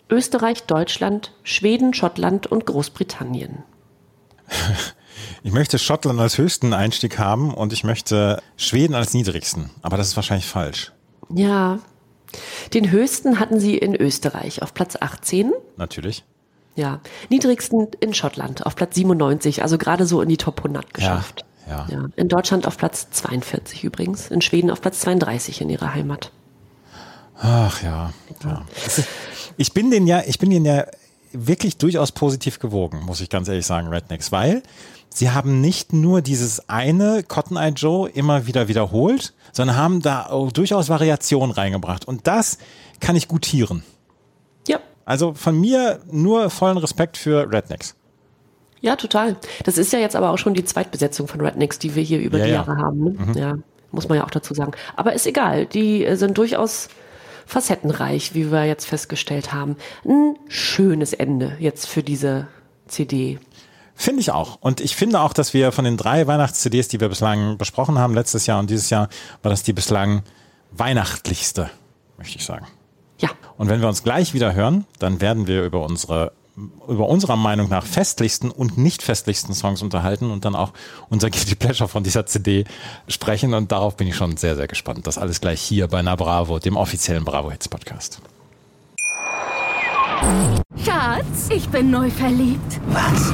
Österreich, Deutschland, Schweden, Schottland und Großbritannien. Ich möchte Schottland als höchsten Einstieg haben und ich möchte Schweden als niedrigsten. Aber das ist wahrscheinlich falsch. Ja, den höchsten hatten sie in Österreich auf Platz 18. Natürlich. Ja, niedrigsten in Schottland auf Platz 97, also gerade so in die Top 100 geschafft. ja. ja. In Deutschland auf Platz 42 übrigens, in Schweden auf Platz 32 in ihrer Heimat. Ach ja. ja. <laughs> Ich bin den ja, ich bin den ja wirklich durchaus positiv gewogen, muss ich ganz ehrlich sagen, Rednecks, weil sie haben nicht nur dieses eine Cotton Eye Joe immer wieder wiederholt, sondern haben da auch durchaus Variationen reingebracht. Und das kann ich gutieren. Ja, Also von mir nur vollen Respekt für Rednecks. Ja, total. Das ist ja jetzt aber auch schon die Zweitbesetzung von Rednecks, die wir hier über Ja, die ja. Jahre haben. Ne? Ja, muss man ja auch dazu sagen. Aber ist egal. Die äh, sind durchaus facettenreich, wie wir jetzt festgestellt haben. Ein schönes Ende jetzt für diese CD. Finde ich auch. Und ich finde auch, dass wir von den drei Weihnachts-CDs, die wir bislang besprochen haben, letztes Jahr und dieses Jahr, war das die bislang weihnachtlichste, möchte ich sagen. Ja. Und wenn wir uns gleich wieder hören, dann werden wir über unsere über unserer Meinung nach festlichsten und nicht festlichsten Songs unterhalten und dann auch unser <laughs> Guilty Pleasure von dieser CD sprechen. Und darauf bin ich schon sehr, sehr gespannt. Das alles gleich hier bei Na Bravo, dem offiziellen Bravo Hits Podcast. Schatz, ich bin neu verliebt. Was?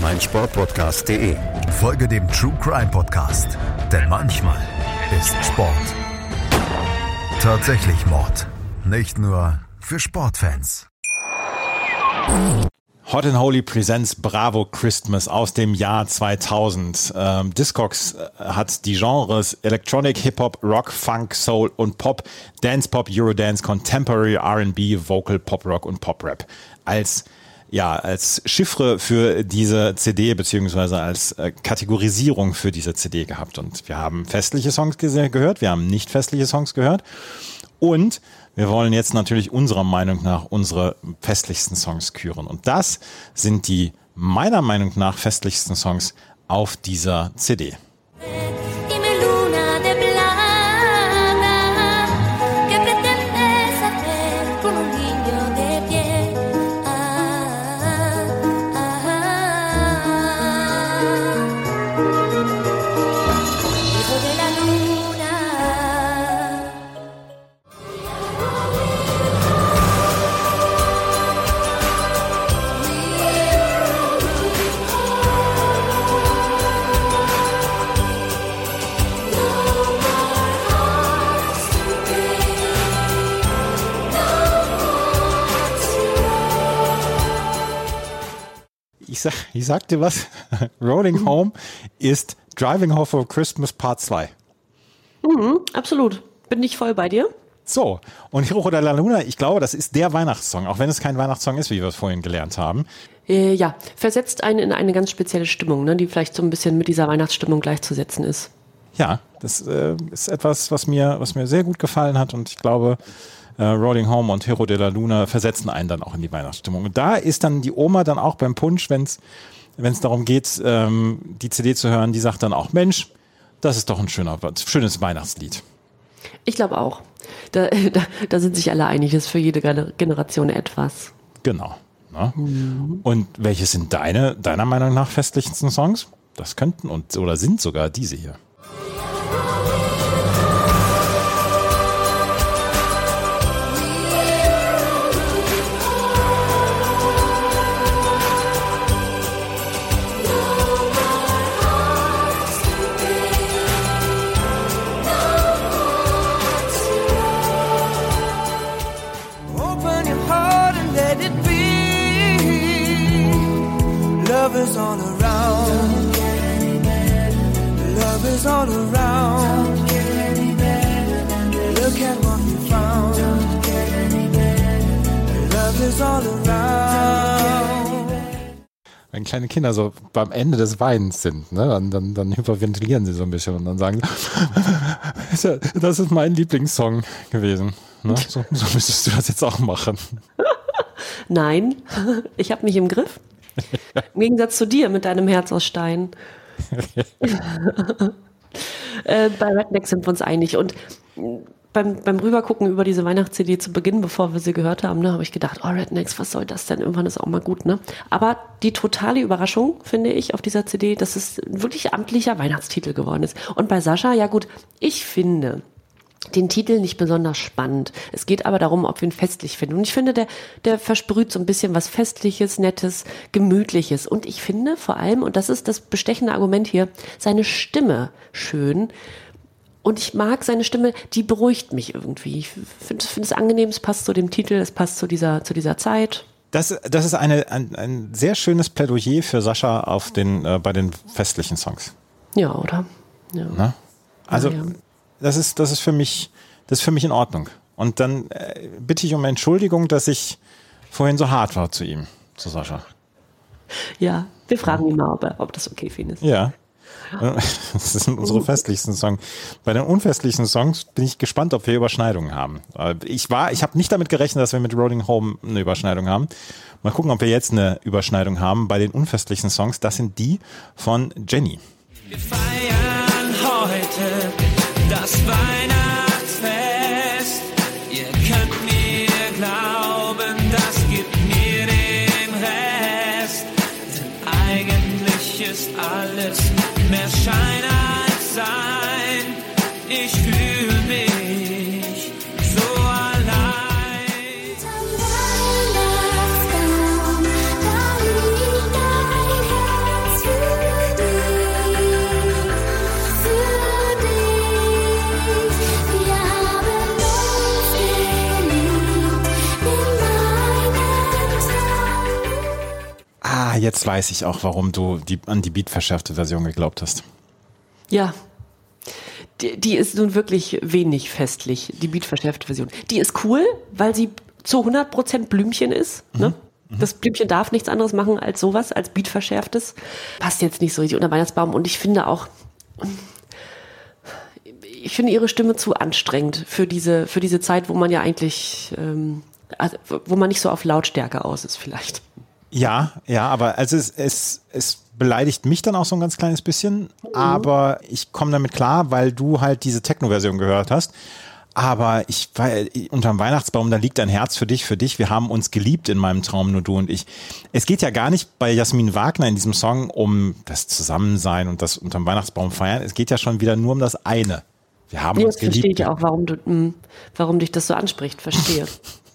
meinsportpodcast.de. Folge dem True Crime Podcast, denn manchmal ist Sport tatsächlich Mord. Nicht nur für Sportfans. Hot and Holy Presents Bravo Christmas aus dem Jahr 2000. Ähm, Discogs äh, hat die Genres Electronic, Hip-Hop, Rock, Funk, Soul und Pop, Dance Pop, Eurodance, Contemporary, R&B, Vocal, Pop Rock und Pop Rap als ja, als Chiffre für diese CD beziehungsweise als äh, Kategorisierung für diese CD gehabt. Und wir haben festliche Songs gehört, wir haben nicht festliche Songs gehört. Und wir wollen jetzt natürlich unserer Meinung nach unsere festlichsten Songs küren. Und das sind die meiner Meinung nach festlichsten Songs auf dieser CD. Ich sag, ich sag dir was, <laughs> Rolling Home ist Driving Home for Christmas Part 2. Mhm, absolut. Bin ich voll bei dir. So, und Hiro de la Luna, ich glaube, das ist der Weihnachtssong, auch wenn es kein Weihnachtssong ist, wie wir es vorhin gelernt haben. Äh, ja, versetzt einen in eine ganz spezielle Stimmung, ne, die vielleicht so ein bisschen mit dieser Weihnachtsstimmung gleichzusetzen ist. Ja, das äh, ist etwas, was mir, was mir sehr gut gefallen hat und ich glaube, äh, Rolling Home und Hero de la Luna versetzen einen dann auch in die Weihnachtsstimmung. Und da ist dann die Oma dann auch beim Punsch, wenn es darum geht, ähm, die CD zu hören, die sagt dann auch, Mensch, das ist doch ein schöner, schönes Weihnachtslied. Ich glaube auch. Da, <laughs> da, da sind sich alle einig, ist für jede Gener- Generation etwas. Genau. Ne? Und welche sind deine, deiner Meinung nach festlichsten Songs? Das könnten und oder sind sogar diese hier. Kleine Kinder so beim Ende des Weinens sind, ne, dann, dann, dann hyperventilieren sie so ein bisschen und dann sagen, sie, <laughs> das ist mein Lieblingssong gewesen. Ne? <laughs> So, so müsstest du das jetzt auch machen. <laughs> Nein, ich habe mich im Griff. Im Gegensatz zu dir mit deinem Herz aus Stein. äh, bei Redneck sind wir uns einig. Und beim, beim Rübergucken über diese Weihnachts-CD zu Beginn, bevor wir sie gehört haben, ne, habe ich gedacht, oh Rednecks, was soll das denn? Irgendwann ist auch mal gut, ne? Aber die totale Überraschung, finde ich, auf dieser CD, dass es wirklich amtlicher Weihnachtstitel geworden ist. Und bei Sascha, ja gut, ich finde, den Titel nicht besonders spannend. Es geht aber darum, ob wir ihn festlich finden. Und ich finde, der, der versprüht so ein bisschen was Festliches, Nettes, Gemütliches. Und ich finde vor allem, und das ist das bestechende Argument hier, seine Stimme schön. Und ich mag seine Stimme, die beruhigt mich irgendwie. Ich finde find es angenehm, es passt zu dem Titel, es passt zu dieser, zu dieser Zeit. Das, das ist eine, ein, ein sehr schönes Plädoyer für Sascha auf den, äh, bei den festlichen Songs. Ja, oder? Ja. Ne? Also, Ja, ja. das ist, das ist für mich, das ist für mich in Ordnung. Und dann äh, bitte ich um Entschuldigung, dass ich vorhin so hart war zu ihm, zu Sascha. Ja, wir fragen ihn mal, ob, er, ob das okay für ihn ist. Ja. <laughs> Das sind unsere festlichsten Songs. Bei den unfestlichen Songs bin ich gespannt, ob wir Überschneidungen haben. Äh, Ich war, ich habe nicht damit gerechnet, dass wir mit Rolling Home eine Überschneidung haben. Mal gucken, ob wir jetzt eine Überschneidung haben bei den unfestlichen Songs. Das sind die von Jenny. Wir feiern heute das Weihnachtsfest. Ihr könnt mir glauben, das gibt mir den Rest. Denn eigentlich ist alles mehr Schein jetzt weiß ich auch, warum du die, an die beatverschärfte Version geglaubt hast. Ja. Die, die ist nun wirklich wenig festlich, die beatverschärfte Version. Die ist cool, weil sie zu 100% Blümchen ist. Ne? Das Blümchen darf nichts anderes machen als sowas, als beatverschärftes. Passt jetzt nicht so richtig unter Weihnachtsbaum. Und ich finde auch, ich finde ihre Stimme zu anstrengend für diese, für diese Zeit, wo man ja eigentlich, ähm, also, wo man nicht so auf Lautstärke aus ist vielleicht. Ja, ja, aber also es, es, es beleidigt mich dann auch so ein ganz kleines bisschen, aber ich komme damit klar, weil du halt diese Techno-Version gehört hast. Aber ich weil unterm Weihnachtsbaum, da liegt ein Herz für dich, für dich. Wir haben uns geliebt in meinem Traum, nur du und ich. Es geht ja gar nicht bei Jasmin Wagner in diesem Song um das Zusammensein und das unterm Weihnachtsbaum feiern. Es geht ja schon wieder nur um das eine. Wir haben uns Jetzt verstehe geliebt. ich auch, warum, du, mh, warum dich das so anspricht. Verstehe. <laughs>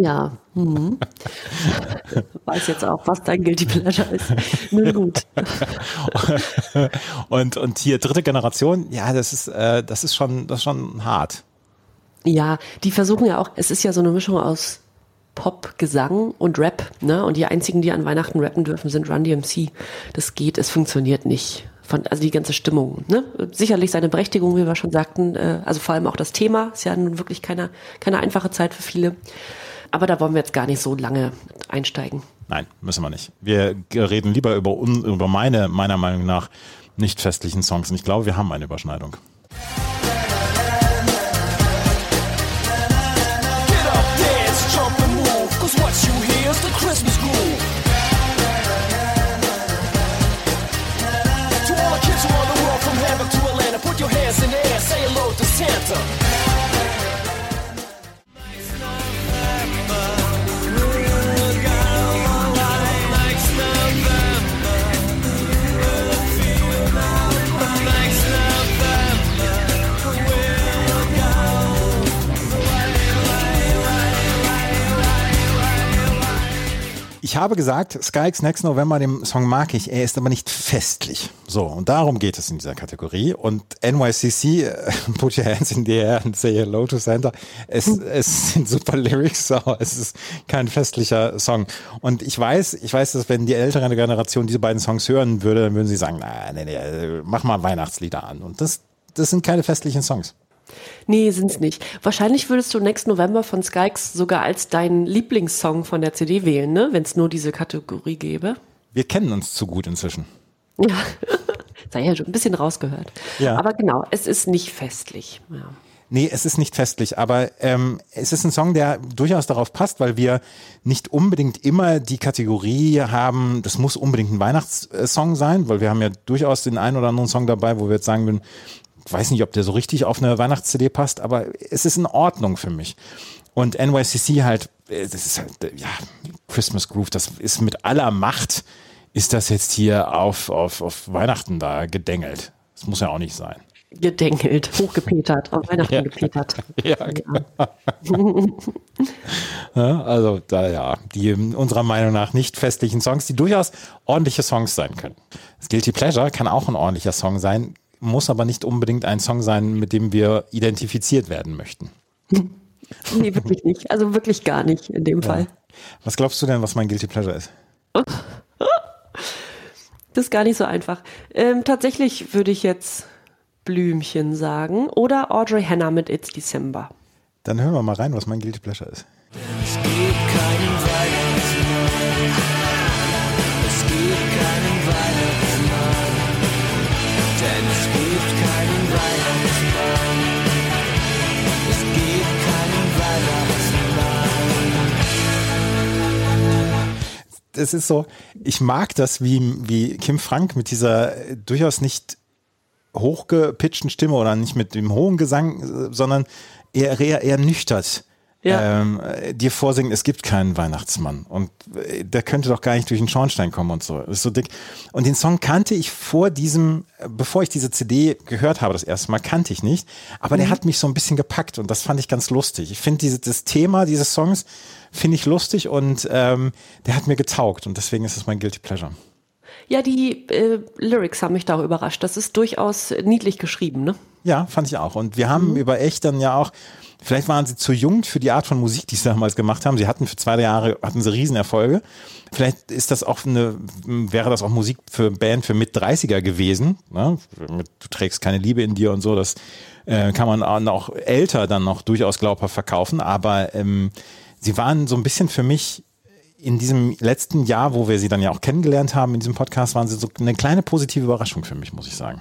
ja. Mhm. <laughs> Weiß jetzt auch, was dein Guilty Pleasure ist. Nun gut. <laughs> und, und hier dritte Generation, ja, das ist, äh, das ist schon, das ist schon hart. Ja, die versuchen ja auch, es ist ja so eine Mischung aus Pop, Gesang und Rap, ne? Und die einzigen, die an Weihnachten rappen dürfen, sind Run DMC. Das geht, es funktioniert nicht. Von, also die ganze Stimmung, ne? Sicherlich seine Berechtigung, wie wir schon sagten, äh, also vor allem auch das Thema, ist ja nun wirklich keine, keine einfache Zeit für viele. Aber da wollen wir jetzt gar nicht so lange einsteigen. Nein, müssen wir nicht. Wir reden lieber über, über meine, meiner Meinung nach, nicht festlichen Songs. Und ich glaube, wir haben eine Überschneidung. Ich habe gesagt, Skyx Next November, dem Song mag ich, er ist aber nicht festlich. So, und darum geht es in dieser Kategorie. Und NYCC, äh, <laughs> Put Your Hands in the Air and Say Hello to Santa, es, es sind super Lyrics, <laughs> aber es ist kein festlicher Song. Und ich weiß, ich weiß, dass wenn die ältere Generation diese beiden Songs hören würde, dann würden sie sagen, na, nee, nee, mach mal Weihnachtslieder an. Und das, das sind keine festlichen Songs. Nee, sind's nicht. Wahrscheinlich würdest du Next November von Skykes sogar als deinen Lieblingssong von der CD wählen, ne? Wenn es nur diese Kategorie gäbe. Wir kennen uns zu gut inzwischen. Ja. <laughs> Sei ja schon ein bisschen rausgehört. Ja. Aber genau, es ist nicht festlich. Ja. Nee, es ist nicht festlich, aber ähm, es ist ein Song, der durchaus darauf passt, weil wir nicht unbedingt immer die Kategorie haben, das muss unbedingt ein Weihnachtssong sein, weil wir haben ja durchaus den einen oder anderen Song dabei, wo wir jetzt sagen würden, ich weiß nicht, ob der so richtig auf eine Weihnachts-CD passt, aber es ist in Ordnung für mich. Und NYCC halt, äh, das ist halt, äh, ja, Christmas Groove, das ist mit aller Macht, ist das jetzt hier auf, auf, auf Weihnachten da gedengelt. Das muss ja auch nicht sein. Gedenkelt, hochgepetert, auf Weihnachten <laughs> Ja. gepetert. <laughs> Ja, <laughs> Ja, also da ja, die unserer Meinung nach nicht festlichen Songs, die durchaus ordentliche Songs sein können. Das Guilty Pleasure kann auch ein ordentlicher Song sein, muss aber nicht unbedingt ein Song sein, mit dem wir identifiziert werden möchten. <laughs> Nee, wirklich nicht. Also wirklich gar nicht in dem Fall. Was glaubst du denn, was mein Guilty Pleasure ist? <laughs> Das ist gar nicht so einfach. Ähm, tatsächlich würde ich jetzt Blümchen sagen oder Audrey Hannah mit It's December. Dann hören wir mal rein, was mein Guilty Pleasure ist. Das ist so, ich mag das, wie, wie Kim Frank mit dieser äh, durchaus nicht hochgepitchten Stimme oder nicht mit dem hohen Gesang, äh, sondern eher, eher, eher nüchtert Ja. ähm, äh, dir vorsingen, es gibt keinen Weihnachtsmann und der könnte doch gar nicht durch den Schornstein kommen und so. Das ist so dick. Und den Song kannte ich vor diesem, bevor ich diese CD gehört habe, das erste Mal kannte ich nicht, aber der hat mich so ein bisschen gepackt und das fand ich ganz lustig. Ich finde diese, das Thema dieses Songs finde ich lustig und ähm, der hat mir getaugt und deswegen ist es mein Guilty Pleasure. Ja, die äh, Lyrics haben mich da auch überrascht. Das ist durchaus niedlich geschrieben, ne? Ja, fand ich auch. Und wir haben über echt dann ja auch, vielleicht waren sie zu jung für die Art von Musik, die sie damals gemacht haben. Sie hatten für zwei drei Jahre, hatten sie Riesenerfolge. Vielleicht ist das auch eine, wäre das auch Musik für Band für mit 30er gewesen. Ne? Du trägst keine Liebe in dir und so. Das äh, kann man auch älter dann noch durchaus glaubhaft verkaufen. Aber ähm, sie waren so ein bisschen für mich in diesem letzten Jahr, wo wir sie dann ja auch kennengelernt haben in diesem Podcast, waren sie so eine kleine positive Überraschung für mich, muss ich sagen.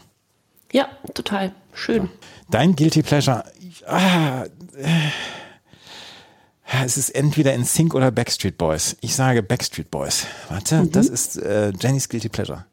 Ja, total schön. Dein Guilty Pleasure, ah, äh, es ist entweder in Sync oder Backstreet Boys. Ich sage Backstreet Boys. Warte, das ist äh, Jennys Guilty Pleasure.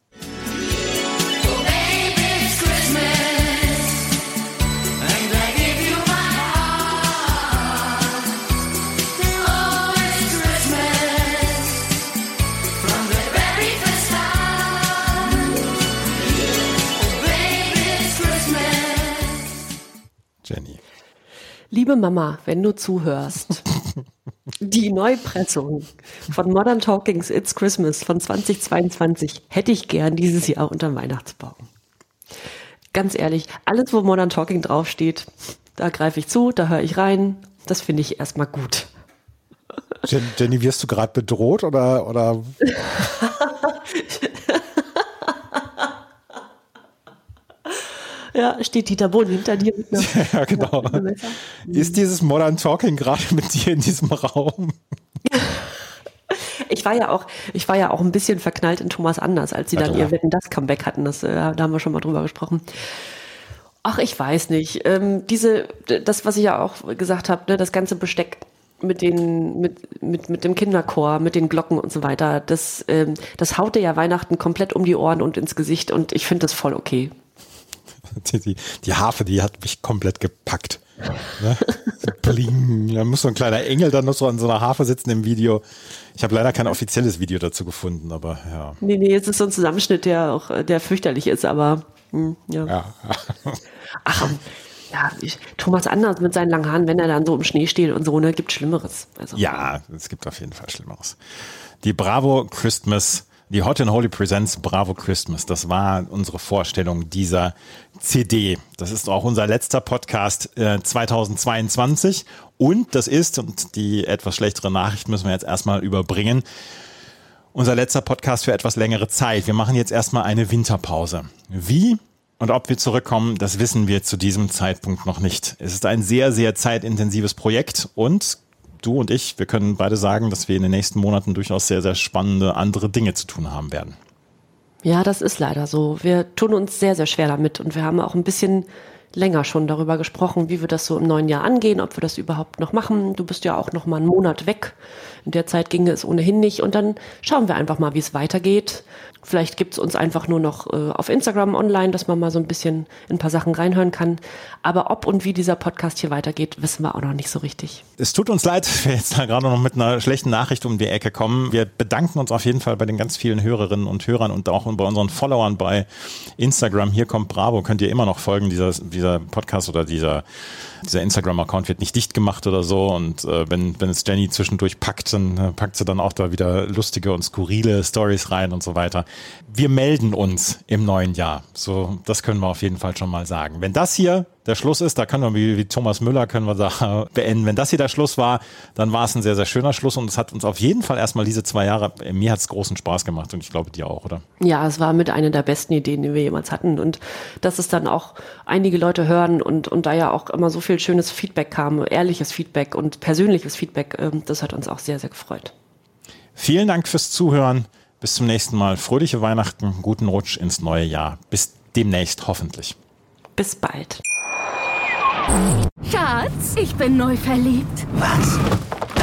Liebe Mama, wenn du zuhörst, <laughs> die Neupressung von Modern Talkings It's Christmas von 2022 hätte ich gern dieses Jahr unter dem Weihnachtsbaum. Ganz ehrlich, alles, wo Modern Talking draufsteht, da greife ich zu, da höre ich rein. Das finde ich erstmal gut. Jen, Jenny, wirst du gerade bedroht oder, oder <laughs> Ja, steht Dieter Bohlen hinter dir mit einer <laughs> ja genau. Ist dieses Modern Talking gerade <laughs> mit dir in diesem Raum? Ich war ja auch, ich war ja auch ein bisschen verknallt in Thomas Anders, als sie dann ihr Wetten das Comeback hatten. Das, äh, da haben wir schon mal drüber gesprochen. Ach, ich weiß nicht. Ähm, diese, das, was ich ja auch gesagt habe, ne, das ganze Besteck mit den, mit, mit, mit dem Kinderchor, mit den Glocken und so weiter, das, ähm, das haut dir ja Weihnachten komplett um die Ohren und ins Gesicht und ich finde das voll okay. <laughs> Die, die, die Harfe, die hat mich komplett gepackt. Ne? Bling. Da muss so ein kleiner Engel dann noch so an so einer Harfe sitzen im Video. Ich habe leider kein offizielles Video dazu gefunden, aber ja. Nee, nee, es ist so ein Zusammenschnitt, der auch, der fürchterlich ist, aber hm, ja. ja. <laughs> Ach, ähm, ja, ich, Thomas Anders mit seinen langen Haaren, wenn er dann so im Schnee steht und so, ne, gibt Schlimmeres. Also, Ja, es gibt auf jeden Fall Schlimmeres. Die Bravo Christmas, die Hot and Holy Presents Bravo Christmas, das war unsere Vorstellung dieser CD. Das ist auch unser letzter Podcast äh, 2022 und das ist, und die etwas schlechtere Nachricht müssen wir jetzt erstmal überbringen, unser letzter Podcast für etwas längere Zeit. Wir machen jetzt erstmal eine Winterpause. Wie und ob wir zurückkommen, das wissen wir zu diesem Zeitpunkt noch nicht. Es ist ein sehr, sehr zeitintensives Projekt und du und ich, wir können beide sagen, dass wir in den nächsten Monaten durchaus sehr, sehr spannende andere Dinge zu tun haben werden. Ja, das ist leider so. Wir tun uns sehr, sehr schwer damit und wir haben auch ein bisschen länger schon darüber gesprochen, wie wir das so im neuen Jahr angehen, ob wir das überhaupt noch machen. Du bist ja auch noch mal einen Monat weg. In der Zeit ginge es ohnehin nicht und dann schauen wir einfach mal, wie es weitergeht. Vielleicht gibt's uns einfach nur noch äh, auf Instagram online, dass man mal so ein bisschen in ein paar Sachen reinhören kann. Aber ob und wie dieser Podcast hier weitergeht, wissen wir auch noch nicht so richtig. Es tut uns leid, <laughs> wir jetzt da gerade noch mit einer schlechten Nachricht um die Ecke kommen. Wir bedanken uns auf jeden Fall bei den ganz vielen Hörerinnen und Hörern und auch bei unseren Followern bei Instagram. Hier kommt Bravo, könnt ihr immer noch folgen. Dieser, dieser Podcast oder dieser, dieser Instagram-Account wird nicht dicht gemacht oder so. Und äh, wenn, wenn es Jenny zwischendurch packt, dann äh, packt sie dann auch da wieder lustige und skurrile Stories rein und so weiter. Wir melden uns im neuen Jahr. So, das können wir auf jeden Fall schon mal sagen. Wenn das hier der Schluss ist, da können wir wie, wie Thomas Müller können wir da <laughs> beenden. Wenn das hier der Schluss war, dann war es ein sehr, sehr schöner Schluss und es hat uns auf jeden Fall erstmal diese zwei Jahre, mir hat es großen Spaß gemacht und ich glaube dir auch, oder? Ja, es war mit einer der besten Ideen, die wir jemals hatten. Und dass es dann auch einige Leute hören und, und da ja auch immer so viel schönes Feedback kam, ehrliches Feedback und persönliches Feedback, ähm, das hat uns auch sehr, sehr gefreut. Vielen Dank fürs Zuhören. Bis zum nächsten Mal. Fröhliche Weihnachten, guten Rutsch ins neue Jahr. Bis demnächst hoffentlich. Bis bald. Schatz, ich bin neu verliebt. Was?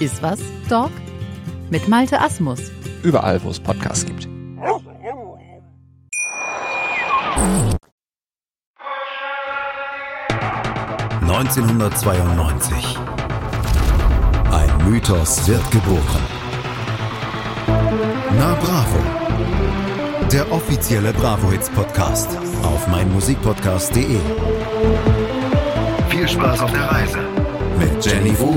Iswas, Dog? Mit Malte Asmus. Überall, wo es Podcasts gibt. ...1992. Ein Mythos wird geboren. Na Bravo. Der offizielle Bravo Hits Podcast auf meinmusikpodcast.de. Viel Spaß auf der Reise. Mit Jenny Wu